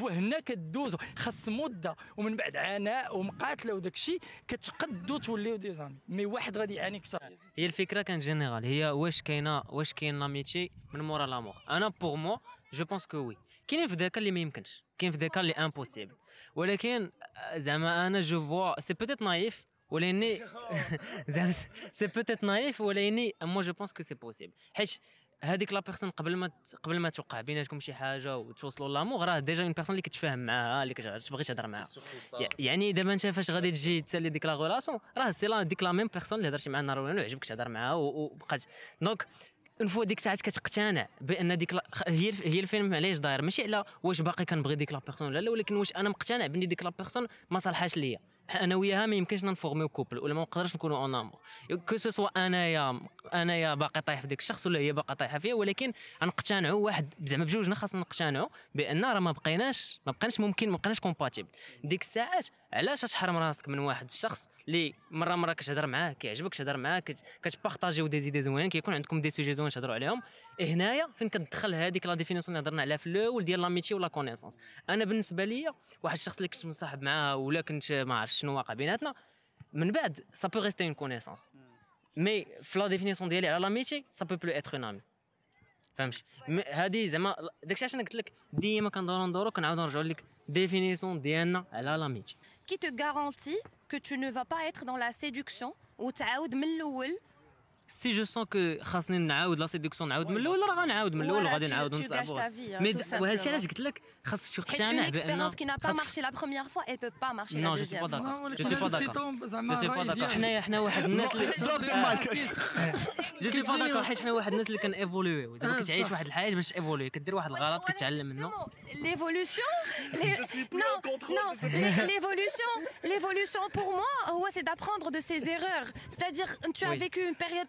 وهنا كدوزو. خاص مدة ومن بعد عناء ومقاتلة وداك الشيء كتقدو توليو des amis. mais واحد غادي يعاني كثر هي الفكرة كانت générale هي واش كاينة واش كاين l'amitié من مورا l'amour أنا pour moi je pense que oui كاينين في ذاك اللي ما يمكنش. كاين في ذاك اللي impossible ولكن آه، زعما أنا je vois c'est peut-être naïf ولاني زعما c'est peut-être naïf ولاني moi je pense que c'est possible حيت هذيك la personne قبل ما قبل ما توقع بيناتكم شي حاجة وتوصلوا l'amour راه déjà une personne اللي كتفاهم معاها اللي كتبغي تهضر معاها. يع- يعني دابا انت فاش غادي تجي تسالي ديك la relation راه c'est la ديك la même personne اللي هضرتي معاها النهار الأولاني وعجبك تهضر معاها وبقات. donc une fois ديك الساعات كتقتنع بأن ديك لا هي هي الفيلم علاش داير؟ ماشي على واش باقي كنبغي ديك la personne لا ولكن واش أنا مقتنع بان ديك la personne ما صالحاش ليا. أنا وياها ما يمكنش نفورميو couple ولا ما نقدرش نكونوا en amour que ce soit أنايا أنايا باقي طايح في ديك الشخص ولا هي باقا طايحة فيا ولكن غنقتنعوا واحد زعما بجوجنا خاصنا نقتنعوا بأن راه ما بقيناش ما بقيناش ممكن ما بقيناش compatibles ديك الساعات علاش تحرم راسك من واحد الشخص اللي مرة مرة كتهضر معاه كيعجبك تهضر معاه كت- كتبارطاجيو des idées زوينين كيكون عندكم des sujets زوين تهضروا عليهم. هنايا فين كتدخل هذيك la définition اللي هضرنا عليها في الأول ديال l'amitié ولا connaissance. أنا بالنسبة ليا واحد الشخص اللي كنت مصاحب معاه ولا كنت ما عرفتش شنو واقع بيناتنا من بعد ça peut rester une connaissance. mais في la définition ديالي على l'amitié peut plus être une amie فهمتي م- هادي زعما داكشي علاش أنا قلت لك ديما كندورو ندورو كنعاودو نرجعو ل la définition ديالنا على l'amitié qui te garantit que tu ne vas pas être dans la séduction وتعاود من الأول si je sens que خاصني نعاود la séduction نعاود من الأول راه غنعاود من الأول وغادي vie, hein, mais وهادشي simplement. علاش قلت لك؟ خاصك تقتنع بان peut pas marcher Non, la je suis deuxième pas fois d'accord. Je Je suis pas ولكن d'accord. سيتون زعما جو سي با داكور. حنايا حنا واحد الناس اللي the mic. جو سي با داكور حيت حنا واحد الناس اللي كان ايفولوي زعما آه، كتعيش. واحد الحياة باش ايفولوي كدير واحد الغلط كتعلم منه non non l'é- l'évolution l'évolution pour moi ouais, c'est d'apprendre de ses erreurs. C'est-à-dire tu as vécu une période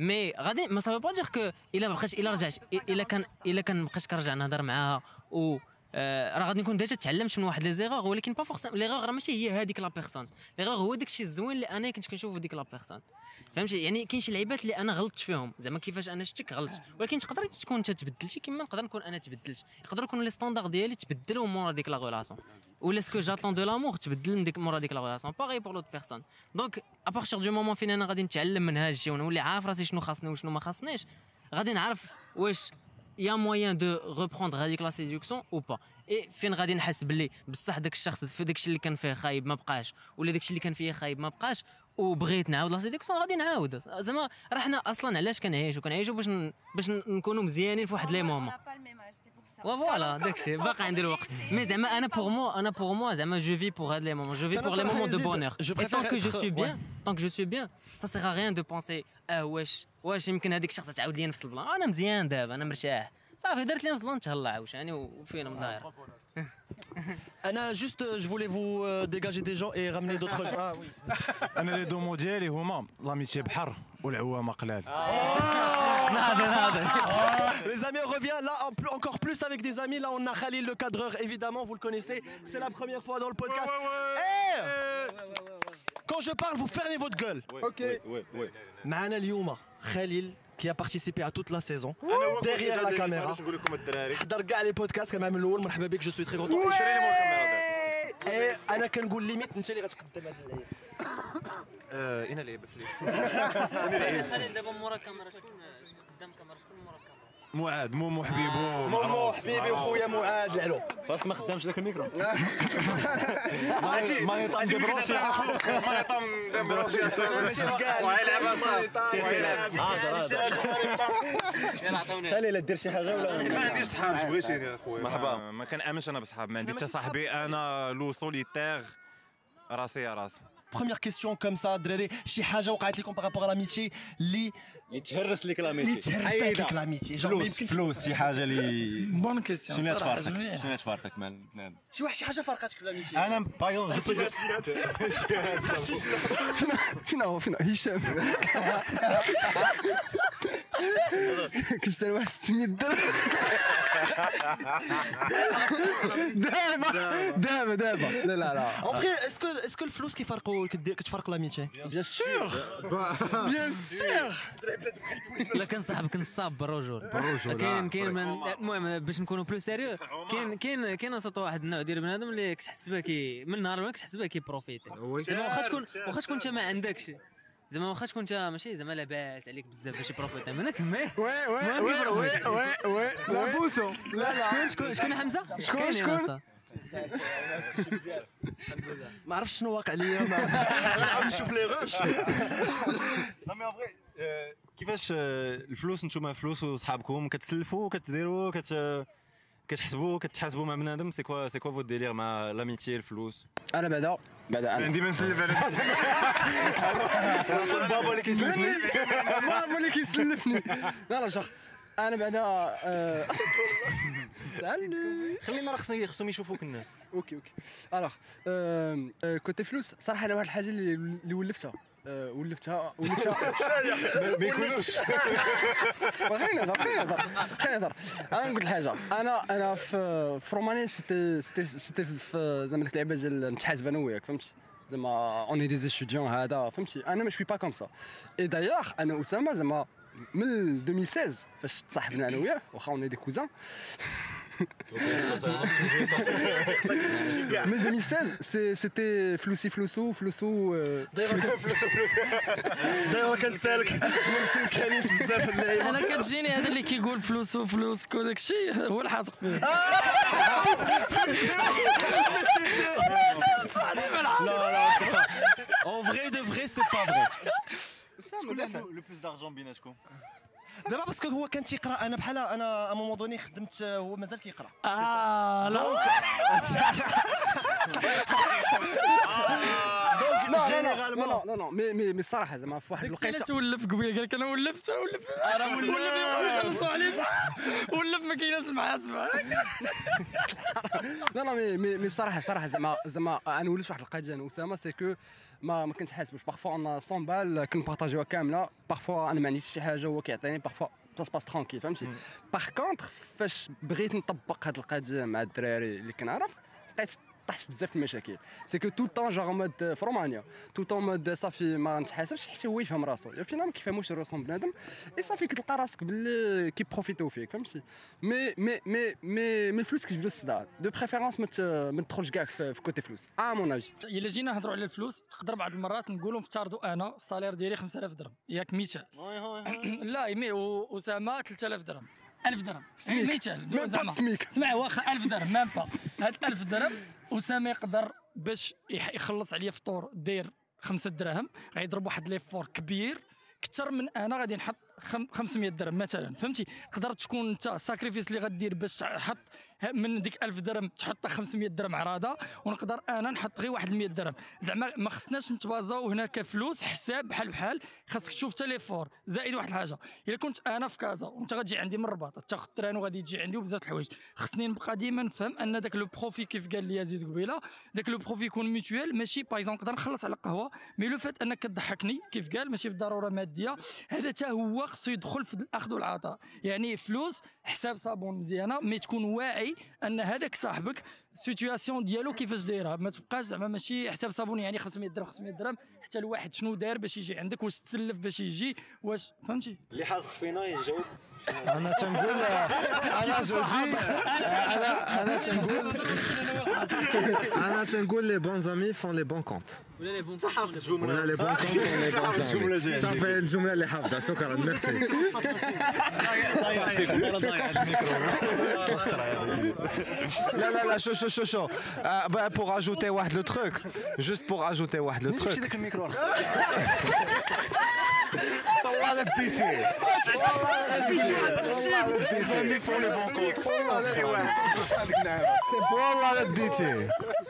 مي غادي mais ça veut pas dire que الا بقاش الا رجعت الا كان الا كان بقيت كنرجع نهضر معاها و آه، راه غادي نكون déjà تعلمت من واحد les erreurs ولكن pas forcément l'erreur راه ماشي هي هذيك la personne l'erreur هو داك الشيء الزوين اللي أنا كنت كنشوف ديك la personne فهمتي يعني كاين شي لعيبات اللي أنا غلطت فيهم زعما كيفاش أنا شفتك غلطت ولكن تقدر تكون انت تبدلتي كيما نقدر نكون أنا تبدلت يقدر يكون les standards ديالي تبدلوا مورا ديك la relation ولا ce que j'attends de l'amour تبدل من ديك مورا ديك la relation pareil pour l'autre personne donc à partir du moment فين أنا غادي نتعلم من هذا الشيء ونولي عارف راسي شنو خاصني وشنو ما خاصنيش غادي نعرف واش il y a moyen de reprendre هذيك la séduction ou pas et فين غادي نحس باللي بصح داك الشخص في داك الشيء اللي كان فيه خايب ما بقاش ولا داك الشيء اللي كان فيه خايب ما بقاش وبغيت نعاود la séduction غادي نعاود زعما راه حنا أصلا علاش كنعيشوا كنعيشوا باش. باش نكونوا مزيانين في واحد les moments وفوالا داكشي باقي عندي الوقت مي زعما انا بور مو انا بور مو زعما جو في بور هاد لي مومون جو في أنا بور لي صراحة مومون دو يزيد- بونور je et préfère tant que je être- suis bien ouais. tant que je suis bien ça sert à rien de penser اه واش واش يمكن هذيك الشخص تعاود لي نفس البلان انا مزيان دابا انا مرتاح صافي درت لي نفس البلان تهلا عاوشاني وفين مداير انا juste euh, je voulais vous euh, dégager des gens et ramener d'autres gens ah, oui. انا لي دومو ديالي هما لاميتي بحر والعوامه قلال ناضي ناضي Les amis, on revient là en plus- encore plus avec des amis. Là, on a Khalil le cadreur, évidemment, vous le connaissez. C'est la première fois dans le podcast. Eh Quand je parle, vous fermez votre gueule. Ok. معنا اليوم Khalil qui a participé à toute la saison derrière la caméra نقول لكم الدراري حضر كاع لي بودكاست كان من الاول مرحبا بك جو سوي تري كونتون شري لي مور الكاميرا اي انا كنقول ليميت انت اللي غتقدم هذا اللعيب دابا انا لعيب في خليل دابا مورا الكاميرا شكون قدام الكاميرا شكون مورا الكاميرا معاد مومو حبيبو مومو حبيبي وخويا معاد العلو فاش ما خدامش ذاك الميكرو. ما يطلع دبروشي ما يطم دبروشي عطوني خلي لا دير شي حاجة. ولا ما عنديش صحاب بغيتيني اخويا مرحبا. ما كنامنش أنا بصحاب ما عندي حتى صاحبي أنا لو سوليتير راسي يا راسي. Première question comme ça, دراري شي حاجه وقعت لكم بارابور لاميتي اللي يتهرس لك اللي لاميتي تهرسات لك لاميتي فلوس فلوس شي حاجه اللي بون كيستيون شنو صراحة تفارقك جميل. شنو تفارقك مع البنات شي واحد شي حاجه فرقتك في لاميتي انا باغ جو بو فين هو فين هشام كنسال واحد 600 درهم دابا. دابا دابا. لا لا لا. Que, est-ce que الفلوس كيفرقوا كدير- كتفرق l'amitié؟ bien sûr bien sûr لا كان صاحبك نصاب بالرجول بالرجول كاين كاين من- المهم باش نكونوا plus sérieux كاين كاين كاين أصاط واحد النوع ديال بنادم اللي كتحس به كي من نهار ما كتحس به كيبروفيتي واخا تكون واخا تكون انت ما عندكش. زعما واخا تكون انت ماشي زعما لاباس عليك بزاف باش يبروفيتي منك مي. وي وي ما وي. وي وي وي لا بوسو. لا لا. شكون شكون شكون حمزة؟ شكون- شكون؟ ما عرفتش شنو واقع ليا. ما عم نشوف لي غوش لا مي افري كيفاش آه، الفلوس نتوما فلوس وصحابكم كتسلفوا كتديروا كت كتحسبوا كتحاسبوا مع بنادم؟ سي كوا سي كوا فو ديلير مع لاميتي الفلوس أنا بعدا. بعدا أنا. ديما نسلف على بابا اللي كيسلفني. بابا اللي كيسلفني. لا لا شيخ أنا بعدا آه، خلينا راه خصني خصهم يشوفوك الناس. OK OK. Alors côté فلوس. صراحة أنا واحد الحاجة اللي ولفتها آه، ولفتها ولفتها ما يكونوش. خليني نهضر خليني نهضر خليني نهضر. أنا نقول حاجة. أنا أنا في في رومانيا c'était c'était في زعما ديك اللعبه ديال نتحاسب أنا وياك فهمتي زعما on est des étudiants هذا فهمتي أنا moi je suis pas comme ça et d'ailleurs أنا أسامة زعما من 2016 فاش تصاحبنا أنا وياه واخا اوني دي كوزان من 2016 سي- سيتي فلوسي فلوسو فلوسو آه، دايما كنسالك ما مسلكانيش بزاف هاد اللعيبه انا كتجيني هذا اللي كيقول فلوسو فلوسك وداك الشيء هو الحاصق فيه لا لا سي با اون فري دو فري سي با فري لو بلوس دارجون بيناتكم دابا parce que هو كان تيقرا أنا بحال à un moment donné خدمت هو مازال كيقرا. آه لا. لا لا لا مي مي مي الصراحه زعما في واحد الوقيتة. تولف قبيلة؟ قال لك أنا ولفت ولف. أنا ولف يخلصوا عليه. صح ولف ما كايناش المحاسبه لا لا مي مي مي الصراحه صراحة زعما زعما أنا وليت واحد القضية أنا وأسامة c'est que ما ما كنتش حاسبش parfois أنا 100 بال كنبارطاجيوها كاملة. parfois أنا ما عنديش شي حاجة هو كيعطيني. parfois ça se passe tranquille فهمتي؟ par contre فاش بغيت نطبق هاد القضية مع الدراري اللي كنعرف لقيت طحت في بزاف المشاكل c'est que t'es en genre mode في رومانيا t'es en mode صافي ما نتحاسبش حتى هو يفهم راسو فينا ما كيفهموش راسهم بنادم اي صافي كتلقى راسك باللي كيبروفيتو فيك فهمتي مي مي مي مي مي الفلوس كيجبدوا الصداع de préférence ما تدخلش كاع في côté فلوس à mon avis الا جينا نهضروا على الفلوس تقدر بعض المرات نقولوا نفترضوا أنا ال salaire ديالي 5000 درهم ياك مثال لا يمي و- اسامه 3000 درهم 1000 درهم. سميك. مثال même pas زعما سميك. اسمع واخا 1000 درهم même pas هاد 1000 درهم أسامة يقدر باش يخلص عليا فطور داير 5 دراهم غيضرب واحد l'effort كبير. أكثر من أنا غادي نحط خم- 500 درهم مثلا فهمتي؟ قدرت تكون أنت ال sacrifice اللي غدير باش تحط من ديك 1000 درهم تحط 500 درهم عراضه ونقدر أنا نحط غير واحد 100 درهم. زعما ما خصناش نتبازاو هنا كفلوس حساب بحال بحال خاصك تشوف حتى l'effort زائد واحد الحاجة. إلا كنت أنا في كازا وأنت غتجي عندي من الرباط تاخذ ال train وغادي تجي عندي وبزاف الحوايج. خصني نبقى ديما نفهم أن داك le profit كيف قال لي يزيد قبيلة داك le profit يكون mutuel ماشي exemple نقدر نخلص على قهوه mais le fait أنك كضحكني كيف قال ماشي بالضرورة مادية هذا حتى هو خصو يدخل في الأخذ والعطاء. يعني فلوس حساب صابون مزيانة mais تكون واعي أن هذاك صاحبك ال situation ديالو كيفاش دايره ما تبقاش زعما ماشي حساب صابون يعني 500 درهم 500 درهم حتى الواحد شنو دار باش يجي عندك؟ واش تسلف باش يجي؟ واش؟ فهمتي؟ اللي حاصق فينا يجاوب. انا تنقول انا زوجي انا انا تنقول انا تنقول لي بون زامي فون لي بون كونت ولا لي بون ولا لي بون كونت فون لي بون زامي صافي الجمله اللي حافظها شكرا ميرسي لا لا لا شو شو شو شو بور اجوتي واحد لو تروك جوست بور اجوتي واحد لو تروك de pitié. Os homens foram bom de pitié.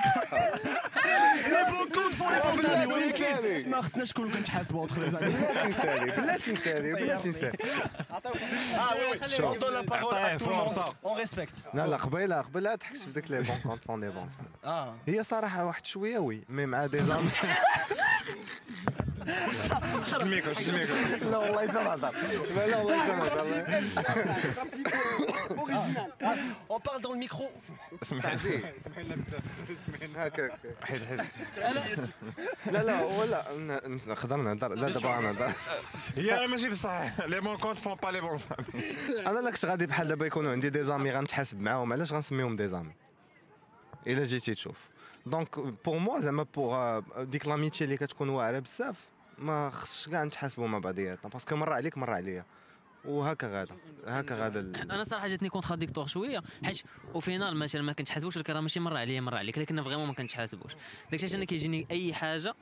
لي بون كونت فون لي بون زامي بلاتي ولكن. ما خصناش نكونوا كنتحاسبوا اونتر لي زامي بلاتي نسالي بلاتي نسالي بلاتي à tout le monde. On respecte. لا لا قبيله قبيله تحكش في ذاك لي بون كونت فون لي بون آه هي صراحة واحد شوية وي مي مع دي زام شد الميكرو شد الميكرو لا والله جا نهضر لا لا والله نهضر On parle dans le micro. سمح لي هكاك حيد حيد لا لا ولا ن- نقدر نهضر لا دابا نهضر هي ماشي بصح les bons comptes font pas les bons amis أنا لا كنت غادي بحال دابا يكونوا عندي des amis غنتحاسب معاهم علاش غنسميهم des amis الا جيتي تشوف donc pour moi زعما pour ديك l'amitié اللي كتكون واعره بزاف ما خصش كاع نتحاسبوا مع بعضياتنا parce que مره عليك مره عليا وهكا غادا هكا غادا أنا صراحة جاتني contradictoire شوية حيت au final مثلا ما كنتحاسبوش لك راه ماشي مره عليا مره عليك لكن vraiment ما كنتحاسبوش داكشي علاش أنا كيجيني اي حاجة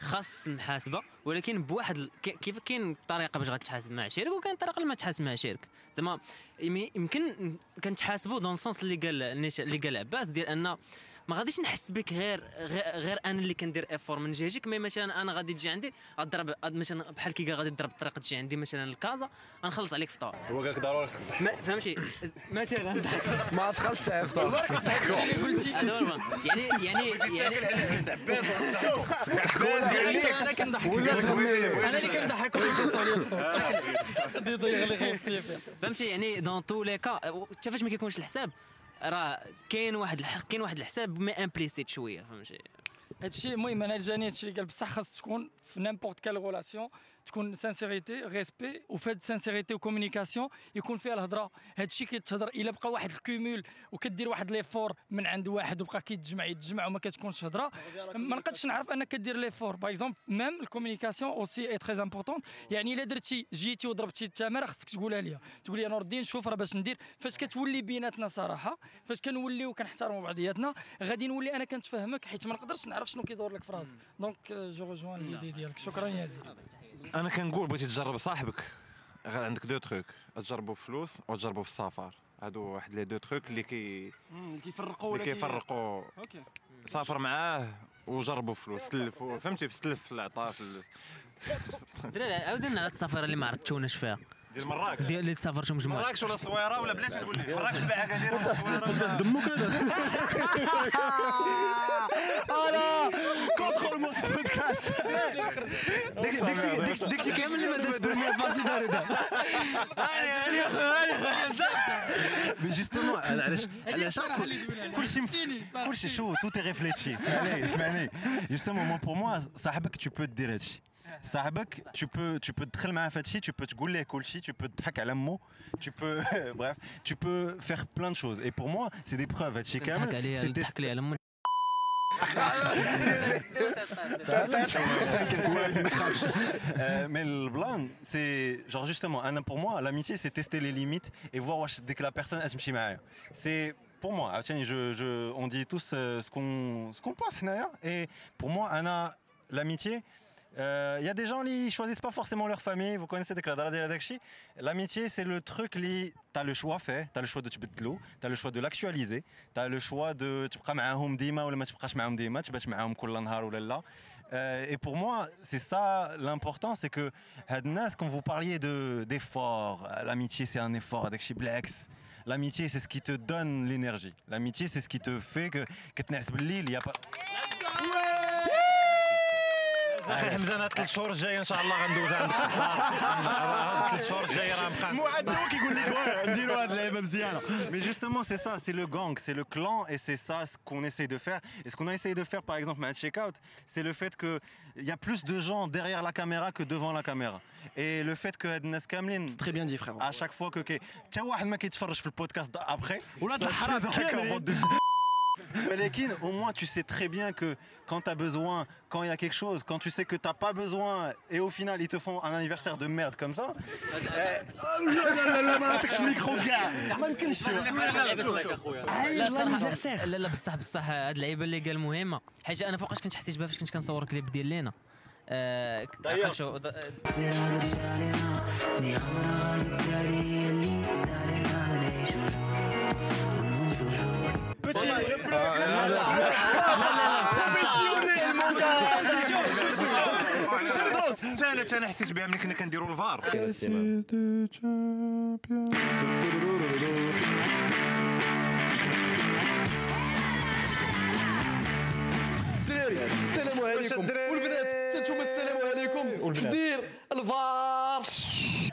خاص المحاسبه ولكن بواحد كيف كاين طريقه باش غتحاسب مع شريك وكاين طريقه اللي ما تحاسب مع شريك زعما يم- يمكن كنتحاسبوا dans ال sens اللي قال اللي قال عباس ديال ان ما غاديش نحس بك غير غير, أنا اللي كندير effort من جهتك mais مثلا أنا غادي تجي عندي غضرب غاد مثلا بحال كي غادي تضرب الطريقة تجي عندي مثلا الكازا غنخلص عليك فطور هو قال لك ضروري ما فهمتي؟ مثلا. ما تخلصش تعرف طول هذا هو البلان. يعني يعني يعني أنا كنضحك. ولا تغني له. أنا اللي كنضحك. غير فهمتي؟ يعني dans tous les cas حتى فاش ما كيكونش الحساب. راه كاين واحد كاين واحد الحساب mais implicite شوية فهمتي؟ هادشي المهم أنا جاني هادشي قال بصح خاص تكون في n'importe quelle relation تكون sincérité respect وفي هاد sincérité و communication يكون فيها الهضرة. هادشي كيتهضر إلا بقى واحد ال cumul وكدير واحد l'effort من عند واحد وبقى كيتجمع يتجمع وما كتكونش هضرة. ما نقدش نعرف أنك كدير l'effort par exemple même ال communication aussi est très important يعني إلا درتي جيتي وضربتي التماره خصك تقولها ليا. تقول لي نور الدين شوف راه باش ندير. فاش كتولي بيناتنا صراحة فاش كنوليو كنحترموا بعضياتنا غادي نولي أنا كنتفهمك حيت ما نقدرش نعرف شنو كيدور لك في راسك. donc je rejoins l'idée ديالك. شكرا يا زيد. أنا كنقول بغيتي تجرب صاحبك. غير عندك deux trucs تجربوا في الفلوس وتجربوا في السفر. هادو واحد les deux trucs اللي كي كيفرقوا اللي كيفرقوا OK. سافر معاه وجربوا فلوس. سلفوا فهمتي؟ في العطاء دراري عاود لنا على السفره اللي ما عرفتوناش فيها ديال مراكش. ديال اللي تسافرتوا مجموعه مراكش ولا الصويره ولا بلاتي نقول لك مراكش ولا اكادير ولا الصويره دمك أنا بودكاست داكشي داكشي كامل اللي ما داش برمية بارتي داري دار هاني هاني هاني مي جوستومون علاش علاش كلشي كلشي شو تو تي ريفليتشي اسمعني اسمعني جوستومون مون بور موا صاحبك تو بو دير هادشي صاحبك tu peux tu peux تدخل معاه في هادشي tu peux تقول ليه كلشي tu peux تضحك على امه tu peux bref tu peux faire plein de choses et pour moi c'est des preuves هادشي تضحك كامل عليا c'est تضحك لي على امك Euh, mais le blanc, c'est genre justement, pour moi, l'amitié, c'est tester les limites et voir dès que la personne, elle me C'est pour moi, ah, je, on dit tous euh, ce qu'on ce qu'on pense, et pour moi, l'amitié, Il y a des gens qui choisissent pas forcément leur famille, vous connaissez des cadres L'amitié, c'est le truc qui tu as le choix fait, tu as le choix de تبدلو, tu as le choix de l'actualiser, tu as le choix de تبقى معاهم ديما ولا ما تبقاش معاهم ديما, تبقاش معاهم كل نهار ولا لا. Euh, et pour moi, c'est ça l'important, c'est que هاد الناس, quand vous parliez de d'effort, euh, l'amitié c'est un effort avec Chiblex. L'amitié c'est ce qui te donne l'énergie. L'amitié c'est ce qui te fait que que تنعس بالليل, il y a pas اخي حمزه انا ثلاث شهور الجايه ان شاء الله غندوز عندك هاد ثلاث شهور الجايه راه مبقى معاد هو كيقول لك واه نديروا هاد اللعيبه مزيانه mais justement c'est ça c'est le gang c'est le clan et c'est ça ce qu'on essaie de faire et ce qu'on a essayé de faire par exemple à Checkout c'est le fait que il y a plus de gens derrière la caméra que devant la caméra et le fait que هاد الناس كاملين C'est très bien dit, frère. à chaque fois que كي- حتى واحد ما كيتفرج في البودكاست après ولا Sachez تحرض que- كامل. ولكن au moins tu sais très bien que quand tu as besoin, quand il y a quelque chose, quand tu sais que t'as pas besoin et au final ils te font un anniversaire de merde comme ça. لا لا لا ما نعطيكش الميكرو كاع ما يمكنش لا صراحة- لا لا بصح بصح هاد اللعيبه اللي قال مهمه حيت انا فوقاش كنت حسيت بها فاش كنت كنصور كليب ديال لينا آه، عقل شو ض- انا أنا حسيت بها ملي كنا كنديروا l'effort السلام عليكم. والبنات حتى نتوما السلام عليكم. والبنات. دير l'effort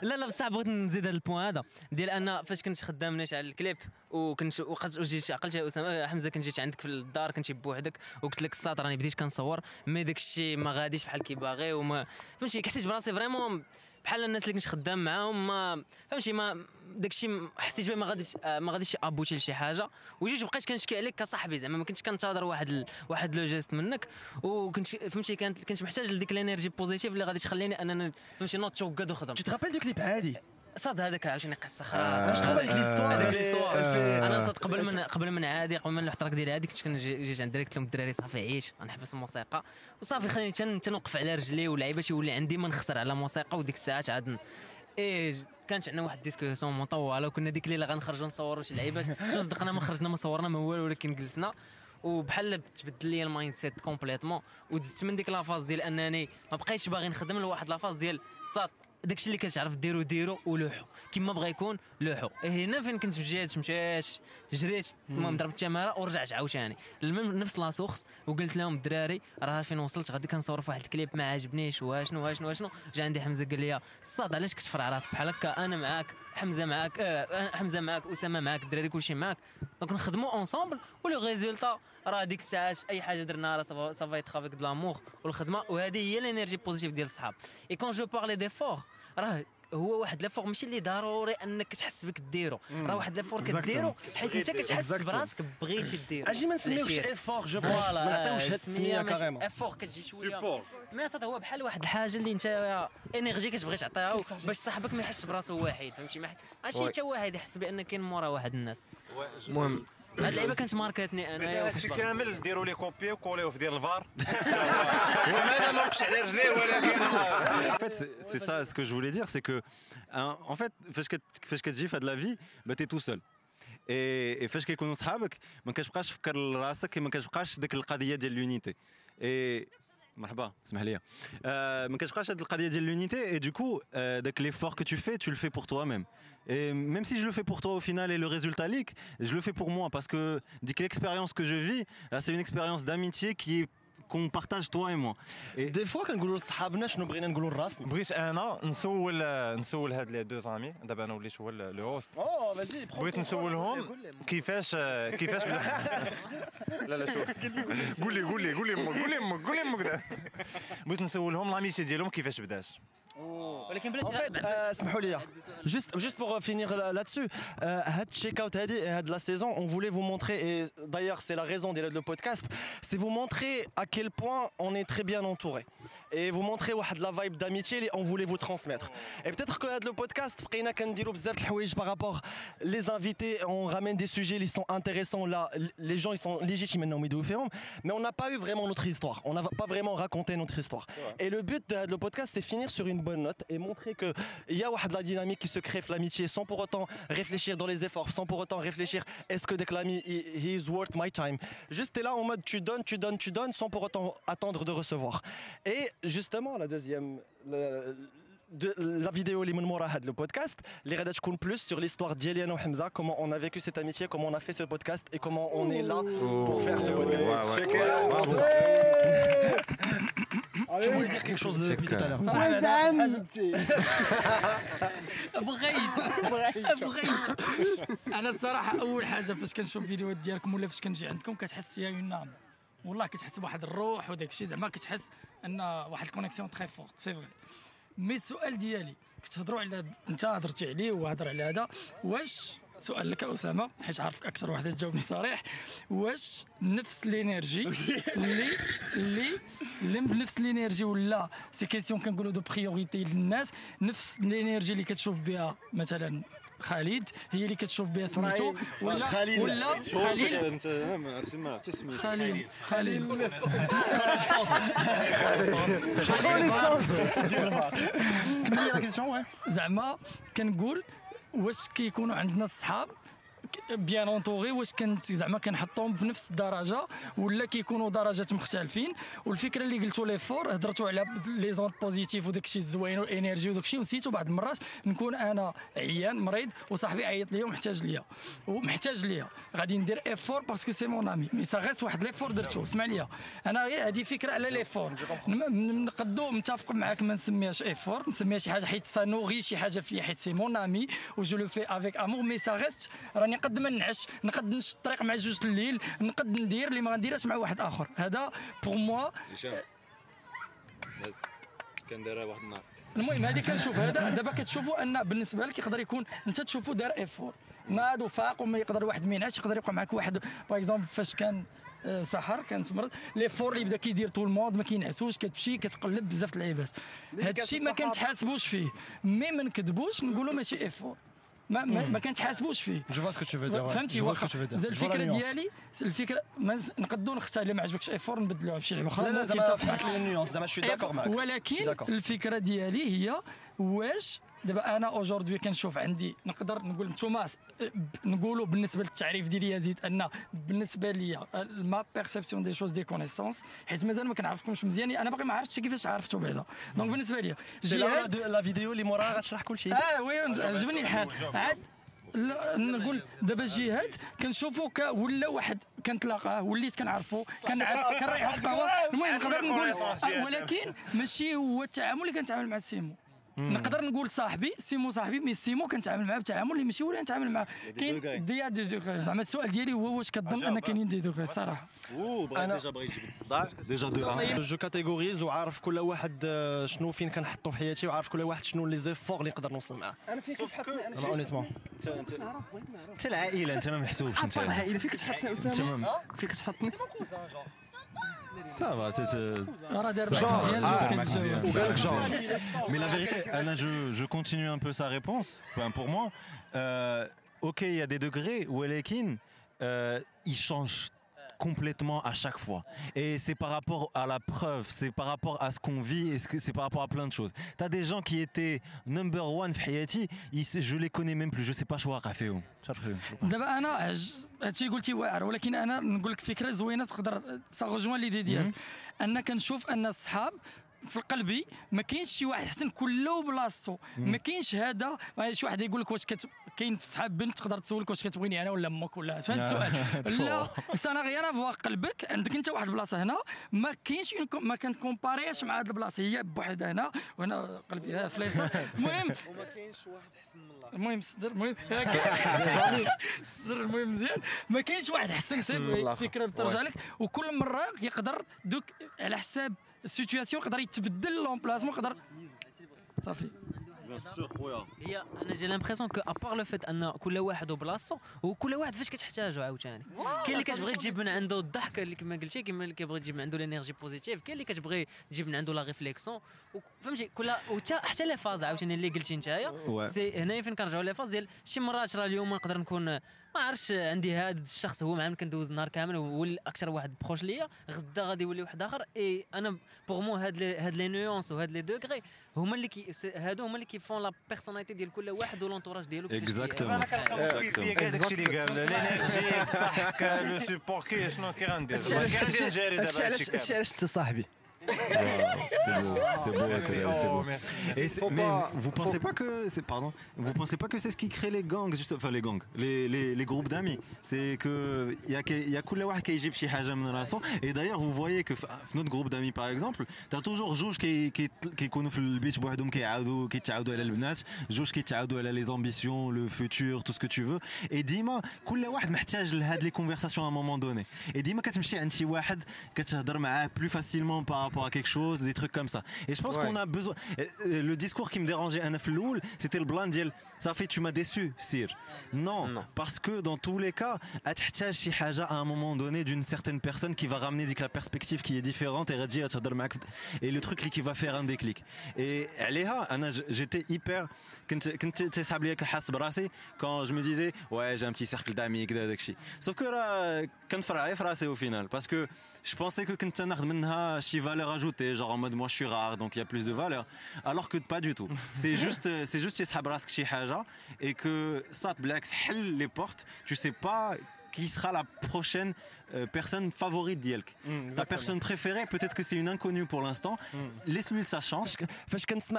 لا لا بصح بغيت نزيد هذا ال point هذا. ديال أن فاش كنت خدام على الكليب وكنت وقت جيت عقلت يا أسامة حمزة كنت جيت عندك في الدار كنتي بوحدك وقلت لك الساط راني بديت كنصور mais داك الشيء ما غاديش بحال كي باغي وما فهمتي حسيت براسي vraiment بحال الناس اللي كنت خدام معاهم ما فهمتي ما داك الشيء حسيت ما غاديش آه، ما غاديش aboutir لشي حاجة. وجوج بقيت كنشكي عليك كصاحبي زعما ما كنتش كنتظر واحد ال... واحد le geste منك. وكنت فهمتي كانت كنت محتاج لديك ال énergie positive اللي غادي تخليني أنني فهمتي نوض توقد وخدم te rappelles du clip عادي صاد هذاك عاوتاني قصة آه، خلاص شنو هذيك l'histoire؟ هذيك آه، l'histoire آه، أنا صاد قبل من قبل من عادي قبل من الاحتراق ديالي هذيك كنت كنجي جيت عند قلت لهم الدراري صافي عيش غنحبس الموسيقى. وصافي خليني تن- تنوقف على رجلي ولعيبه تيولي عندي ما نخسر على موسيقى وديك الساعات عاد إيه كانت عندنا واحد discussion مطوله وكنا ديك الليلة غنخرجوا نصوروا شي لعيبات شو صدقنا ما خرجنا ما صورنا ما والو ولكن جلسنا. وبحال تبدل لي ال mindset complètement ودزت من ديك la phase ديال أنني ما بقيتش باغي نخدم لواحد la phase ديال صات داكشي اللي كتعرف ديرو ديرو ولوحو. كيما بغا يكون لوحو. إيه هنا فين كنت مشيت مشيت جريت المهم ضربت التمارة ورجعت عاوتاني. المهم نفس la source وقلت لهم الدراري راه فين وصلت؟ غادي كنصور في واحد الكليب ما عاجبنيش واشنو واشنو واشنو؟ جا عندي حمزة قال لي الصاد علاش كتفرع راسك بحال هكا؟ أنا معاك. حمزة معاك آه حمزة معاك أسامة معاك الدراري كلشي معاك. donc نخدموا ensemble و le résultat راه ديك الساعات أي حاجة درناها راه ça va ça va être avec de l'amour والخدمه وهذه هي ال énergie positive ديال الصحاب. et quand je parlais d'effort راه هو واحد l'effort ماشي اللي ضروري انك تحس بك ديرو. راه واحد l'effort كديرو حيت انت كتحس. براسك بغيتي ديرو. أجي ما نسميوش effort je pense ما نعطيوش هاد السمية carrément effort كتجي شوية. mais صاد هو بحال واحد الحاجة اللي انت énergie كتبغي تعطيها باش صاحبك ما يحسش براسو وحيد فهمتي؟ ما ماشي. حتى واحد يحس بأن كاين مورا واحد الناس. المهم هاد اللعيبة كانت ماركاتني أنايا هادشي كامل ديروا لي copier و coller في ديال l'effort وما ما وقفش على رجليه ولكن En fait, c'est- ça ce que je voulais dire, c'est que, hein, en fait, فاش فاش كتجي في هاد la vie t'es tout seul. Et, et فاش كيكونوا صحابك ما كتبقاش تفكر لراسك ما كتبقاش ديك القضية ديال l'unité. Et مرحبا اسمح لي آه ما كتبقاش هاد القضيه ديال لونيتي et du coup euh, داك l'effort que tu fais tu le fais pour toi-même. Et même si je le fais pour toi au final et le résultat leak, je le fais pour moi parce que dès que l'expérience que je vis, là, c'est une expérience d'amitié qui est qu'on partage toi et moi. des fois كنقولوا لصحابنا شنو بغينا نقولوا لراسنا بغيت أنا نسول نسول هاد les deux amis دابا أنا وليت هو le host اوه vas-y بغيت نسولهم كيفاش كيفاش لا لا شوف قول لي قول لي قول لي أمك قول لي أمك قول لي. بغيت نسولهم لاميتي ديالهم كيفاش بدات Oh. Euh, juste, pour finir euh, là-dessus, euh, check-out de la saison, on voulait vous montrer, et d'ailleurs c'est la raison de le podcast, c'est vous montrer à quel point on est très bien entouré et vous montrer la vibe d'amitié et on voulait vous transmettre. Et peut-être que le podcast, par rapport les invités, on ramène des sujets qui sont intéressants là, les gens ils sont légitimes mais on n'a pas eu vraiment notre histoire, on n'a pas vraiment raconté notre histoire. Et le but de le podcast c'est finir sur une bonne note et montrer que il y a de la dynamique qui se crée l'amitié sans pour autant réfléchir dans les efforts, sans pour autant réfléchir est-ce que l'ami is worth my time? Juste tu es là en mode tu donnes, tu donnes, tu donnes sans pour autant attendre de recevoir. Et justement la deuxième le- de la vidéo اللي من مورا هاد le podcast اللي غادا تكون plus sur l'histoire ديالي انا وحمزه comment on a vécu cette amitié comment on a fait ce podcast et comment on est là pour faire ce podcast Ouais, ouais. Voilà, Bravo. c'est ça. Tu voulais dire quelque chose depuis tout à l'heure بغيت بغيت انا الصراحه اول حاجه فاش كنشوف فيديوهات ديالكم ولا فاش كنجي عندكم كتحس يا اون نعم والله كتحس بواحد الروح وداك الشيء زعما كتحس أن واحد ال connexion très forte c'est vrai mais السؤال ديالي كتهضروا على أنت هضرتي عليه وهضر على هذا واش سؤال لك أسامة حيت عارفك أكثر واحد تجاوبني صريح واش نفس ال énergie اللي اللي اللي بنفس ال énergie ولا c'est question كنقولوا de priorité للناس نفس ال énergie اللي كتشوف بها مثلا خالد هي اللي كتشوف بها سميتو. ولا خليل. ولا خليل. خليل خليل ouais زعما كنقول واش كيكونوا عندنا الصحاب؟ bien entouré واش كنت زعما كنحطهم في نفس الدرجة ولا كيكونوا درجات مختلفين. والفكرة اللي قلتوا l'effort هضرتوا على les ondes positives وداك الشيء الزوين وال énergie وداك الشيء ونسيتوا بعض المرات نكون أنا عيان مريض وصاحبي عيط ليا ومحتاج ليا. ومحتاج ليا. غادي ندير effort parce que c'est mon ami mais ça واحد l'effort درتو اسمع ليا. أنا هذه فكرة على l'effort نقدو متفق معاك ما نسميهاش effort نسميها شي حاجة حيت سا نوغي شي حاجة فيا حيت c'est mon ami et je le fais avec amour mais ça راني نقد ما نعش نقد نمشي الطريق مع جوج الليل نقد ندير اللي ما غنديرهاش مع واحد آخر. هذا pour moi كان دايرها واحد النهار. المهم هذه كنشوف. هذا دابا كتشوفوا أن بالنسبة لك يقدر يكون أنت تشوفوا دار ايفور ناض وفاق وما يقدر واحد ما ينعش يقدر يبقى معك واحد. باغ اكزومبل فاش كان آه، سحر كانت مرض لي فور اللي بدأ كيدير طول الموند ما كينعسوش كتمشي كتقلب بزاف د اللعيبات هذا الشيء ما كنتحاسبوش فيه. مي ما نكذبوش نقولوا ماشي ايفور ما ما, ما كنتحاسبوش فيه. جو فوا سكو تو فو دير فهمتي؟ واخا. الفكرة ديالي الفكرة ما نقدروا نختار الا ما عجبكش ايفور نبدلوها بشي لعبه أخرى لا لا زعما. فهمت لي النيونس. زعما شو داكور معاك. ولكن الفكرة ديالي هي واش دابا أنا aujourd'hui كنشوف عندي نقدر نقول نتوما نقولوا بالنسبة للتعريف ديالي يزيد ان بالنسبة لي ma perception des choses des connaissances حيت مازال ما كنعرفكمش مزيان أنا باقي ما عرفتش كيفاش عرفتو بعدا. donc بالنسبة لي c'est la vidéo اللي موراها غتشرح كل شيء. آه oui عجبني الحال. عاد نقول دابا جهاد كنشوفو ولا واحد كنتلاقاه وليت كنعرفو كنعرف كنريحو في القهوه المهم نقدر نقول آه، ولكن ماشي هو التعامل اللي كنتعامل مع سيمو. نقدر نقول صاحبي سيمو صاحبي mais سيمو كنتعامل معاه بتعامل اللي ماشي هو اللي نتعامل معاه. كاين des des degrés زعما السؤال ديالي هو واش كتظن أن كاينين des degrés الصراحه أنا déjà بغى يجيب الصداع. déjà de je catégorise وعارف كل واحد آه، شنو فين كنحطو في حياتي وعارف كل واحد شنو les efforts اللي نقدر نوصل معاه. أنا فين كتحطني؟ أنا honnêtement انت انت انت العائله انت ما محسوبش انت العائله فين كتحطني أسامة؟ فين كتحطني؟ Ça va, c'est. Ah, genre. Mais la vérité, Alain, je, je, continue un peu sa réponse, enfin, pour moi. Euh, ok, il y a des degrés, où elle est euh, il change complètement à chaque fois. Et c'est par rapport à la preuve, c'est par rapport à ce qu'on vit, et c'est par rapport à plein de choses. T'as des gens qui étaient number one في حياتي, ils- je les connais même plus, je sais pas شو واقع فيهم. دابا انا عج- هادشي قلتي واعر ولكن انا نقول لك فكره زوينه تقدر ساغوجوان ليدي ديالك ان كنشوف ان الصحاب في القلبي ما كاينش شي واحد حسن كله بلاصتو. ما كاينش هذا شي واحد يقول لك واش كت... كاين في صحاب بنت تقدر تسولك واش كتبغيني أنا ولا أمك ولا فهمت السؤال. لا سانا غير فوا قلبك عندك أنت واحد البلاصه هنا ما كاينش ما كنكومباريش مع هاد البلاصة هي بوحدها هنا وهنا قلبي ها في اليسار. المهم وما كاينش واحد احسن من الآخر. المهم صدر المهم صدر المهم مزيان. ما كاينش واحد احسن من سير الآخر. فكرة بترجع oui. لك. وكل مرة يقدر donc على حساب السيتوياسيون يقدر يتبدل لومبلاسمون يقدر صافي هي أنا j'ai l'impression que à part le fait أن كل واحد وبلاصتو وكل واحد فاش كتحتاجو عاوتاني. كاين اللي كتبغي تجيب من عنده الضحك اللي كما قلتي كاين اللي كيبغي تجيب من عنده ال énergie positive كاين اللي كتبغي تجيب من عنده la réflexion فهمتي؟ كل وتا حتى les phases عاوتاني اللي قلتي نتايا. c'est هنايا فين كنرجعوا les phases ديال شي مرات راه اليوم نقدر نكون ما عرفتش عندي هذا الشخص هو معاه كندوز النهار كامل وولي أكثر واحد proche ليا غدا غادي يولي واحد آخر. إي أنا pour moi هاد les هاد les nuances وهاد les degrés هما اللي كي هادو هما اللي كي font la personnalité ديال كل واحد و l'entourage ديالو كيفاش هذاك الشيء اللي قال ال énergie الضحك le support كي شنو كي غندير هادشي علاش غادي نجاري دابا هادشي علاش هادشي علاش انت صاحبي c'est beau, c'est beau, Kader, c'est beau. merci. Et c'est- Faut mais pas- vous pensez pas que c'est pardon, vous pensez pas que c'est ce qui crée les gangs, juste, enfin les gangs, les, les, les groupes d'amis. C'est que il y a il y a كل واحد كيجيب شي حاجه من راسو. Et d'ailleurs vous voyez que في notre groupe d'amis par exemple, t'as toujours جوج كي كي كيكونوا في البيت بوحدهم كيعاودوا كيتعاودوا على البنات، جوج كيتعاودوا على les ambitions, le futur, tout ce que tu veux. Et ديما كل واحد محتاج لهاد les conversations à un moment donné. Et ديما كتمشي عند شي واحد كتهضر معاه plus facilement par rapport à quelque chose, des trucs comme ça. Et je pense qu'on a besoin. Le discours qui me dérangeait, c'était le blind deal ça fait tu m'as déçu Sir. Non, parce que dans tous les cas à un moment donné d'une certaine personne qui va ramener la perspective qui est différente et le truc qui va faire un déclic. Et j'étais hyper quand je me disais ouais j'ai un petit cercle d'amis sauf que là au final parce que je pensais que si valeur ajoutée genre en mode moi je suis rare donc il y a plus de valeur alors que pas du tout. C'est juste c'est juste et que Sat Black les portes, tu sais pas qui sera la prochaine euh, personne favorite d'Yelk. Mm, Ta personne préférée, peut-être que c'est une inconnue pour l'instant. Mm. Laisse-lui sa chance.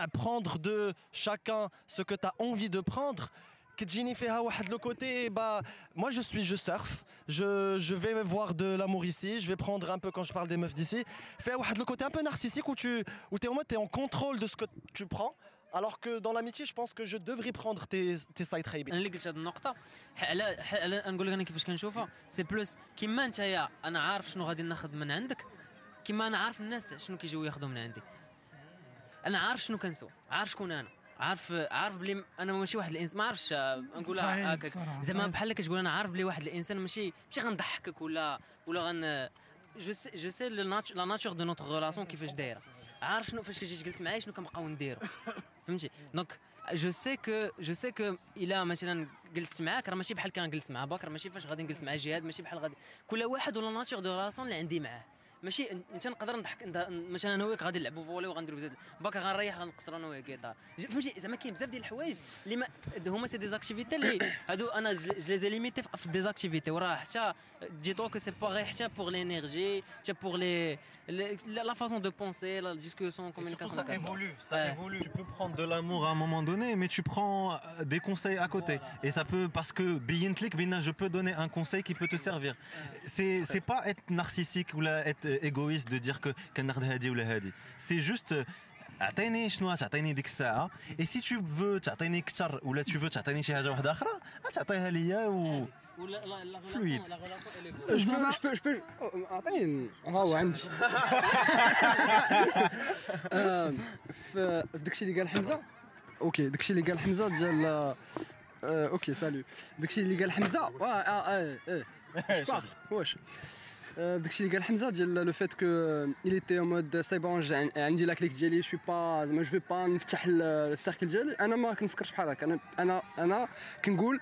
prendre de chacun ce que tu as envie de prendre. le côté, bah, moi je suis, je surf, je, vais voir de l'amour ici, je vais prendre un peu quand je parle des meufs d'ici. Fais le côté un peu narcissique où tu où es en mode, tu es en contrôle de ce que tu prends. Alors que dans l'amitié je pense que je devrais prendre tes tes side أنا خايبين اللي قلت هذه النقطة. على على نقول لك أنا كيفاش كنشوفها. سي بلوس كيما انت يا أنا عارف شنو غادي ناخذ من عندك كيما أنا عارف الناس شنو كيجيو ياخذوا من عندي. أنا عارف شنو كنسوي عارف شكون أنا. عارف عارف بلي أنا ماشي واحد الانسان ما عرفتش آه، نقولها هكاك. زعما. بحال كتقول أنا عارف بلي واحد الإنسان ماشي ماشي غنضحكك ولا ولا غن je sais je sais la nature de notre relation كيفاش دايرة. عارف شنو فاش كتجي تجلس معايا شنو كنبقاو نديرو. فهمتي donc je sais que je sais que إلا مثلا جلست معاك راه ماشي بحال كنجلس مع باك راه ماشي فاش غادي نجلس مع جهاد ماشي بحال غادي. كل واحد و la nature de relation اللي عندي معاه. ماشي إنت نقدر نضحك نض- مثلا أنا وياك غادي نلعبوا volley وغنديروا بزاف. باكر غنريح غنقصر أنا وياك ج- فهمتي؟ زعما كاين بزاف ديال الحوايج اللي ما هما c'est des activités اللي هادو أنا je les ai limités في des activités وراه حتى ديتو كو سي با غير حتى بور لينيرجي حتى بور لي لا فاصون دو بونسي لا ديسكوسيون Surtout, كومونيكاسيون ça évolue, ça Ouais. évolue. Tu peux prendre de l'amour à un moment donné, mais tu prends euh, des conseils à côté. Et ça peut, parce que Biyintlik, Bina, je peux donner un conseil qui peut te servir. C'est, c'est pas être narcissique ou là, être euh, égoïste de dire que qu'un nard hadi ou la hadi. C'est juste. euh, اعطيني شنو تعطيني ديك الساعه اي سي تو فو تعطيني اكثر ولا تو فو تعطيني شي حاجه واحده اخرى تعطيها ليا و فلويد. Je peux, je peux, je peux. أعطيني ها هو عندي. في داكشي اللي قال حمزة؟ أوكي داكشي اللي قال حمزة ديال آه، أوكي سالو داكشي اللي قال حمزه آه آه آه parle. واش؟ آه، داكشي اللي قال حمزة ديال لو فيت كو il était en mode سي بون عندي لا كليك ديالي شوي با زعما جو با نفتح ال- ال cercle ديالي. أنا ما كنفكرش بحال هكا. أنا أنا أنا كنقول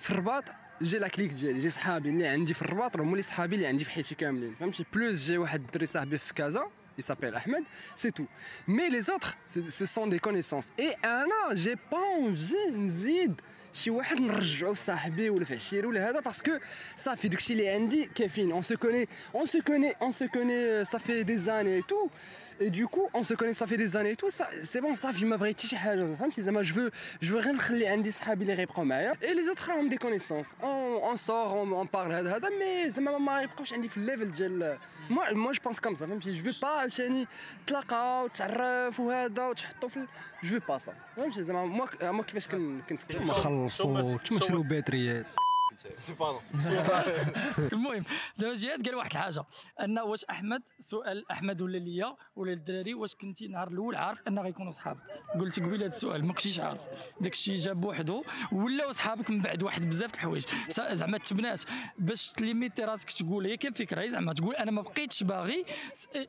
في الرباط j'ai la clique ديالي j'ai صحابي اللي عندي في الرباط هما اللي صحابي اللي عندي في حياتي كاملين فهمتي plus j'ai واحد الدري صاحبي في كازا il s'appelle Ahmed, c'est tout. Mais les autres, ce sont des connaissances. أنا, j'ai pas envie نزيد شي واحد نرجعو في صاحبي ولا في عشيري ولا هذا parce que صافي داكشي اللي عندي كافيين on se connaît on se connaît on se connaît صافي des années tout Et du coup, on se connaît, ça fait des années et tout, c'est bon, ça, je m'abrite, je suis une femme, je veux, je veux rien faire, un des les réprimandes. Et les autres, ont des connaissances. On, sort, on, on parle, mais ma maman est proche, elle est level gel. Moi, moi, je pense comme ça, même si je veux pas, je veux pas ça. Je veux pas ça. Moi, moi, je veux pas ça. Tu m'as chalé, tu m'as chalé au. باتريات المهم دابا جهاد قال واحد الحاجة أن واش أحمد سؤال أحمد ولا ليا ولا الدراري واش كنتي النهار الأول عارف ان غيكونوا صحاب قلت قبيله هذا السؤال ما كنتيش عارف. داك الشيء جا بوحدو ولاو صحابك من بعد واحد بزاف الحوايج. زعما تبنات باش ت limiter راسك تقول هي كاين فكرة هي زعما تقول أنا ما بقيتش باغي.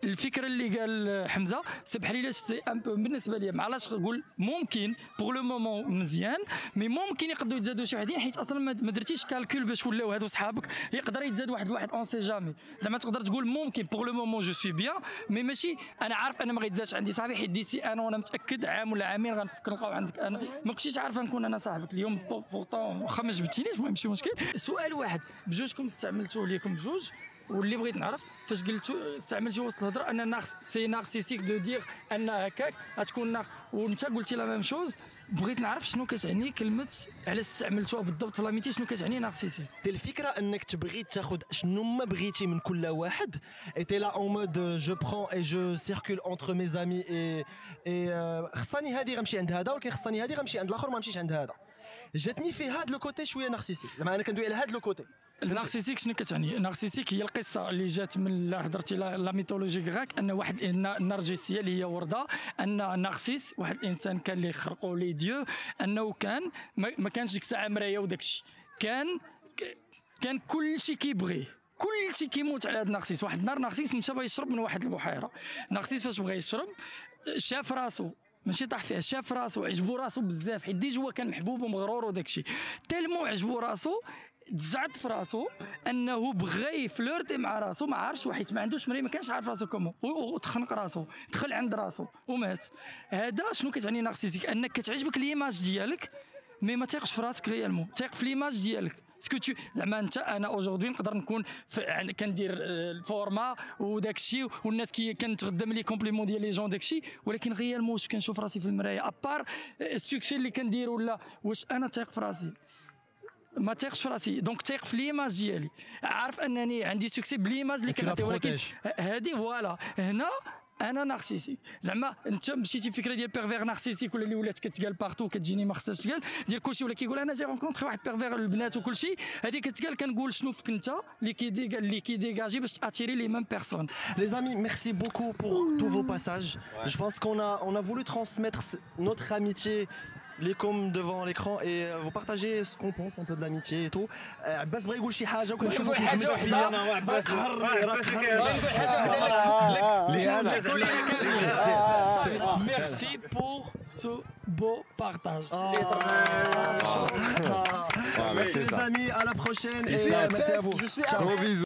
الفكرة اللي قال حمزة c'est بحال إلا c'est un peu بالنسبة لي ما علاش نقول ممكن pour le moment مزيان mais ممكن يقدروا يتزادوا شي وحدين حيت أصلا ما درتيش calcul باش ولاو هادو صحابك يقدر يتزاد واحد واحد on sait jamais زعما تقدر تقول ممكن pour le moment je suis bien mais ماشي أنا عارف أنا ما غيتزادش عندي صاحبي حيت ديتي أنا وأنا متأكد عام ولا عامين غنفكر نلقاو عندك أنا. ما كنتيش عارفه نكون أنا صاحبك اليوم pourtant واخا ما جبتينيش المهم ماشي مشكل. سؤال واحد بجوجكم استعملتوه ليكم بجوج؟ واللي بغيت نعرف فاش قلتو استعملتي وسط الهضرة أن ناقص c'est narcissique de dire أن هكاك غتكون ناقص وأنت قلتي la même chose بغيت نعرف شنو كتعني كلمة علاش استعملتوها بالضبط في l'amitié شنو كتعني narcissique تي الفكرة أنك تبغي تاخذ شنو ما بغيتي من كل واحد إيلا en mode je prends et je circule entre mes amis et et خصني هذه غنمشي عند هذا ولكن خصني هذه غنمشي عند الآخر ما نمشيش عند هذا. جاتني في هذا le côté شوية narcissique زعما أنا كندوي على هذا le côté. ال narcissique شنو كتعني؟ النارسيسيك هي القصة اللي جات من هضرتي la mythologie grecque أن واحد النرجسيه اللي هي وردة أن Narcisse واحد الانسان كان اللي خلقوا les dieux أنه كان ما, كانش ديك الساعة مراية وداك الشيء. كان كان كل شيء كيبغيه كل شيء كيموت على هذا ال Narcisse واحد النهار Narcisse مشى يشرب من واحد البحيرة. Narcisse فاش بغى يشرب شاف راسو ماشي طاح فيها شاف راسو عجبو راسو بزاف حيت déjà هو كان محبوب ومغرور وداك الشيء. tellement عجبو راسو تزعت في راسو انه بغى ي flirter مع راسو ما عارفش حيت ما عندوش مراية ما كانش عارف راسو comment و- وتخنق راسو دخل عند راسو ومات. هذا شنو كتعني narcissique؟ انك كتعجبك l'image ديالك مي ما تيقش في راسك réellement تيق في l'image ديالك. ce que tu زعما انت أنا aujourd'hui نقدر نكون في عند- كندير آه، ال format وداك الشيء والناس كي كنتغدم les compliments ديال les gens داك الشيء ولكن réellement واش كنشوف راسي في المراية؟ à part ال succès اللي كندير ولا واش أنا تايق في راسي؟ ما تيقش في راسي. donc تيق في l'image ديالي. عارف أنني عندي succès ب l'image اللي كنعطي ولكن. هذه voilà. هنا أنا narcissique. زعما أنت مشيتي فكرة ديال pervers narcissique ولا اللي ولات كتقال partout كتجيني ما خصهاش تقال. ديال كلشي ولا كيقول أنا j'ai rencontré واحد pervers البنات وكلشي. هذه كتقال كنقول شنو فيك أنت اللي كي dég اللي كي dégager باش attirer les mêmes personnes Les amis, merci beaucoup pour tous vos passages. Je pense qu'on a, on a voulu transmettre notre amitié, les coms devant l'écran et euh, vous partagez ce qu'on pense un peu de l'amitié et tout. Euh, عباس بغى يقول شي حاجة وكنشوفوا نقول حاجة كيهمس وحدة. فيا. أنا راك حر- راك حر. نقول حاجه وحده لي أنا. Merci pour ce beau partage. Ah, Ah, bah, Merci c'est les ça. amis, à la prochaine Peace et euh, out. merci à vous. Gros bisous.